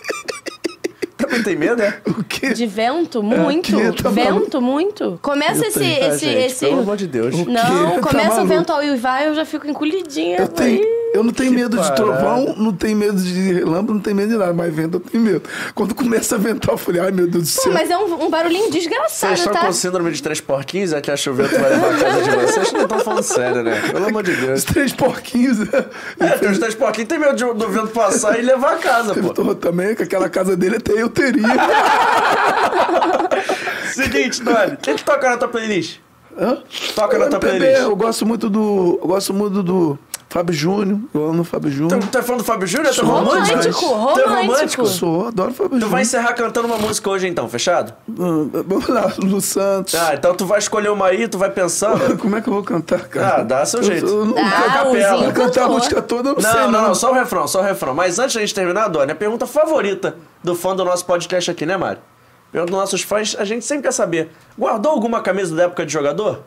Também tem medo, né? O quê? De vento? Muito. aqui tá vento, muito. Começa Eu esse. tenho. Ah, esse, gente, esse... pelo amor de Deus. O quê? Não, Tá começa o maluco? vento ao e vai, eu já fico encolhidinha. Eu, tenho, eu não tenho Que medo de parada. trovão, não tenho medo de relâmpago, não tenho medo de nada, mas vento eu tenho medo. Quando começa a ventar, eu falei, ai meu Deus do Pô, céu. mas é um, um barulhinho Vocês desgraçado, estão tá? com síndrome de três porquinhos? É que a choveta vai levar a casa de vocês? Vocês não estão falando sério, né? Pelo amor de Deus. Os três porquinhos. né? É, tem os três porquinhos tem medo de- do vento passar e levar a casa, Eu pô. tô também, que aquela casa dele até eu teria. Seguinte, Dani, o que, que toca na tua playlist? Hã? Toca na tua MPB, playlist. Eu gosto muito do. Eu gosto muito do Fábio Júnior. Eu amo o Fábio Tu, Júnior. tu é fã do Fábio Júnior? Tu é Sou romântico? romântico, Tu é romântico? romântico. Sou, adoro o Fábio Tu Júnior. vai encerrar cantando uma música hoje então, fechado? Hum, Vamos lá, Lu Santos. Ah, então tu vai escolher uma aí, tu vai pensando. Como é que eu vou cantar, cara? Ah, dá seu Eu- jeito. Eu, não Ah, capela. Zinho Cantar a música toda, eu não, Não, sei, não, não. não, só o refrão, só o refrão. Mas antes da gente terminar, Doni, a pergunta favorita do fã do nosso podcast aqui, né, Mário? Pergunta dos nossos fãs, a gente sempre quer saber. Guardou alguma camisa da época de jogador?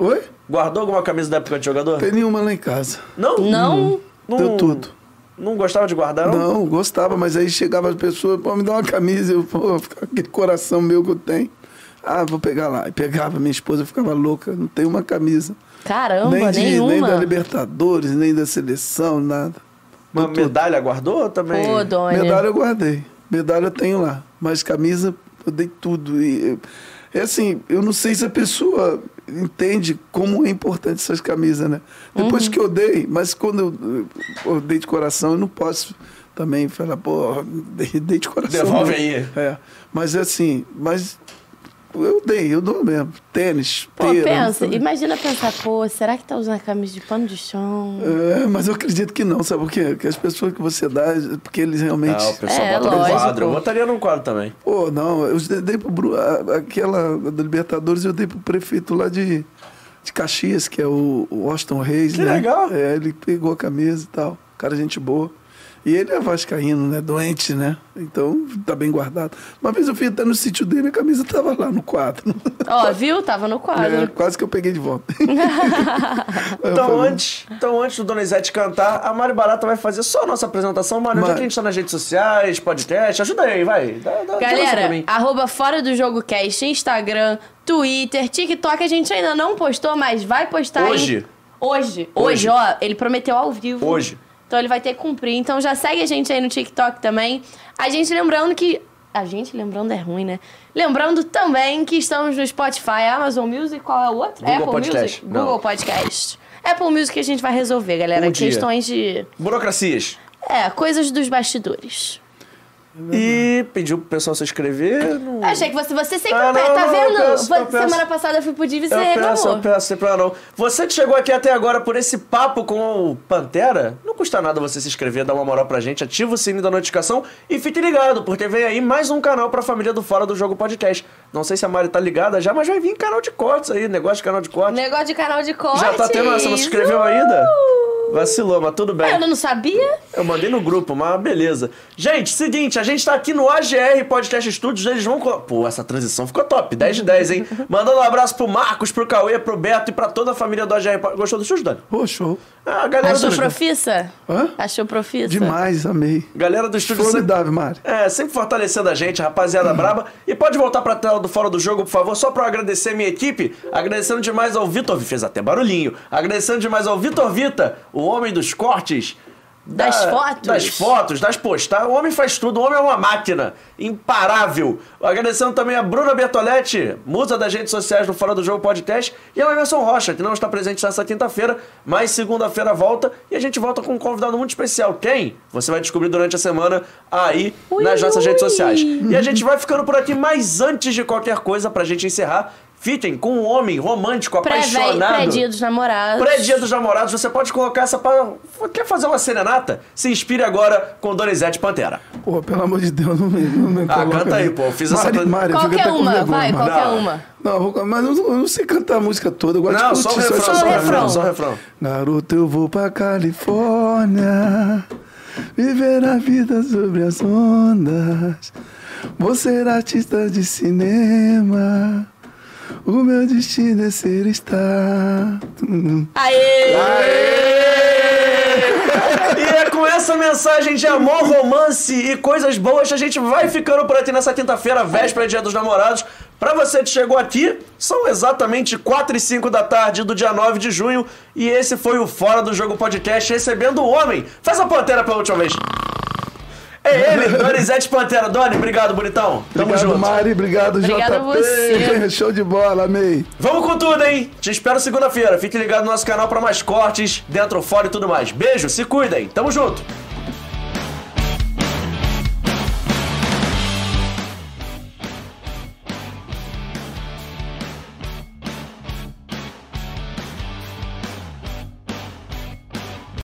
Oi? Guardou alguma camisa da época de jogador? Tem nenhuma lá em casa. Não? Não. Não, Deu tudo. Não gostava de guardar, não? Não, gostava, mas aí chegava as pessoas, pô, me dá uma camisa, eu, pô, aquele coração meu que eu tenho. Ah, vou pegar lá. E pegava, minha esposa ficava louca, não tem uma camisa. Caramba, nem, de, nenhuma. nem da Libertadores, nem da seleção, nada. Deu tudo. medalha guardou também? Pô, Doni. Medalha eu guardei. Medalha eu tenho lá. Mas camisa eu dei tudo. E, é assim, eu não sei se a pessoa entende como é importante essas camisas, né? Depois Uhum. que eu dei, mas quando eu, eu dei de coração, eu não posso também falar, pô, dei, dei de coração. Devolve né? aí. É. Mas assim, mas eu dei, eu dou mesmo. Tênis, Pô, pensa, imagina pensar, pô, será que tá usando a camisa de pano de chão? É, mas eu acredito que não, sabe por quê? Porque as pessoas que você dá, porque eles realmente. Ah, o pessoal É, bota no lógico. quadro. Eu botaria num quadro também. Pô, não, eu dei pro Bru- a- aquela da Libertadores, eu dei pro prefeito lá de, de Caxias, que é o, o Washington Reis, Que né? legal. É, ele pegou a camisa e tal. Cara, gente boa. E ele é vascaíno, né? Doente, né? Então, tá bem guardado. Uma vez eu fui até no sítio dele, a camisa tava lá no quadro. Ó, viu? Tava no É, quadro. quase que eu peguei de volta. Então falei, antes, então, antes do Donizete cantar, a Mari Barata vai fazer só a nossa apresentação. Mário, onde é que a gente tá nas redes sociais, podcast? Ajuda aí, vai. Dá, dá, Galera, arroba Fora do Jogo Cast, Instagram, Twitter, TikTok, a gente ainda não postou, mas vai postar Hoje. Hoje. Hoje. Hoje, ó, ele prometeu ao vivo. Hoje. Então ele vai ter que cumprir. Então já segue a gente aí no TikTok também. A gente lembrando que. A gente lembrando é ruim, né? Lembrando também que estamos no Spotify, Amazon Music, qual é o outro? Google Apple Podcast. Music? Não. Google Podcast. Apple Music a gente vai resolver, galera. Um dia. Questões de. Burocracias. É, coisas dos bastidores. E pediu pro pessoal se inscrever. Não... Achei que você, você sempre Ah, não, tá não, vendo? eu peço, eu peço. Semana passada eu fui pro Divi e você Eu peço, eu peço, sem problema não. Você que chegou aqui até agora por esse papo com o Pantera, não custa nada você se inscrever, dar uma moral pra gente, ativa o sininho da notificação e fique ligado, porque vem aí mais um canal pra família do Fora do Jogo Podcast. Não sei se a Mari tá ligada já, mas vai vir canal de cortes aí, negócio de canal de cortes. Negócio de canal de cortes. Já tá tendo, você não se inscreveu ainda? Vacilou, mas tudo bem. Eu não sabia? Eu mandei no grupo, mas beleza. Gente, seguinte, a gente tá aqui no AGR Podcast Studios, eles vão... Pô, essa transição ficou top, 10 de 10, hein? Mandando um abraço pro Marcos, pro Cauê, pro Beto e pra toda a família do AGR. Pod- Gostou do estúdio, Dani? Pô, show. Ah, A galera Achou do, profissa? Hã? Achou profissa? Demais, amei. galera do estúdio sempre, Formidável, Mário. é, sempre fortalecendo a gente, rapaziada braba. E pode voltar pra tela do Fora do Jogo, por favor, só pra eu agradecer a minha equipe. Agradecendo demais ao Vitor, fez até barulhinho. Agradecendo demais ao Vitor Vita, o homem dos cortes. Das fotos. Das fotos, das postagens. O homem faz tudo, o homem é uma máquina. Imparável. Agradecendo também a Bruna Bertoletti, musa das redes sociais do Fora do Jogo Podcast, e ao Emerson Rocha, que não está presente nessa quinta-feira, mas segunda-feira volta, e a gente volta com um convidado muito especial. Quem? Você vai descobrir durante a semana aí Ui, nas nossas ui. redes sociais. E a gente vai ficando por aqui, mas antes de qualquer coisa, pra gente encerrar, Fitem com um homem romântico, apaixonado. Pré-dia dos namorados. Pré-dia dos namorados, você pode colocar essa para. Quer fazer uma serenata? Se inspire agora com Donizete Pantera. Pô, pelo amor de Deus, não me, não me Ah, canta aí, pô, fiz essa Mari, plan- Mari, Qualquer uma, vergonha, vai, Mari. qualquer Não. uma. Não, mas eu não, eu não sei cantar a música toda, eu gosto Não, de só o curtir refrão, só só o essa refrão, só o refrão. Garoto, eu vou pra Califórnia Viver a vida sobre as ondas Vou ser artista de cinema O meu destino é ser estar Aê! E é com essa mensagem de amor, romance e coisas boas que a gente vai ficando por aqui nessa quinta-feira, véspera Dia dos Namorados. Pra você que chegou aqui, são exatamente 4 e 5 da tarde do dia 9 de junho e esse foi o Fora do Jogo Podcast recebendo o homem. Faz a pantera pela última vez. É ele, Donizete Pantera. Doni, obrigado, bonitão. Tamo Obrigado, junto. Mari, obrigado, Obrigada a JP você. Show de bola, amei Vamos com tudo, hein? Te espero segunda-feira. Fique ligado no nosso canal pra mais cortes, dentro, fora e tudo mais. Beijo, se cuidem. Tamo junto.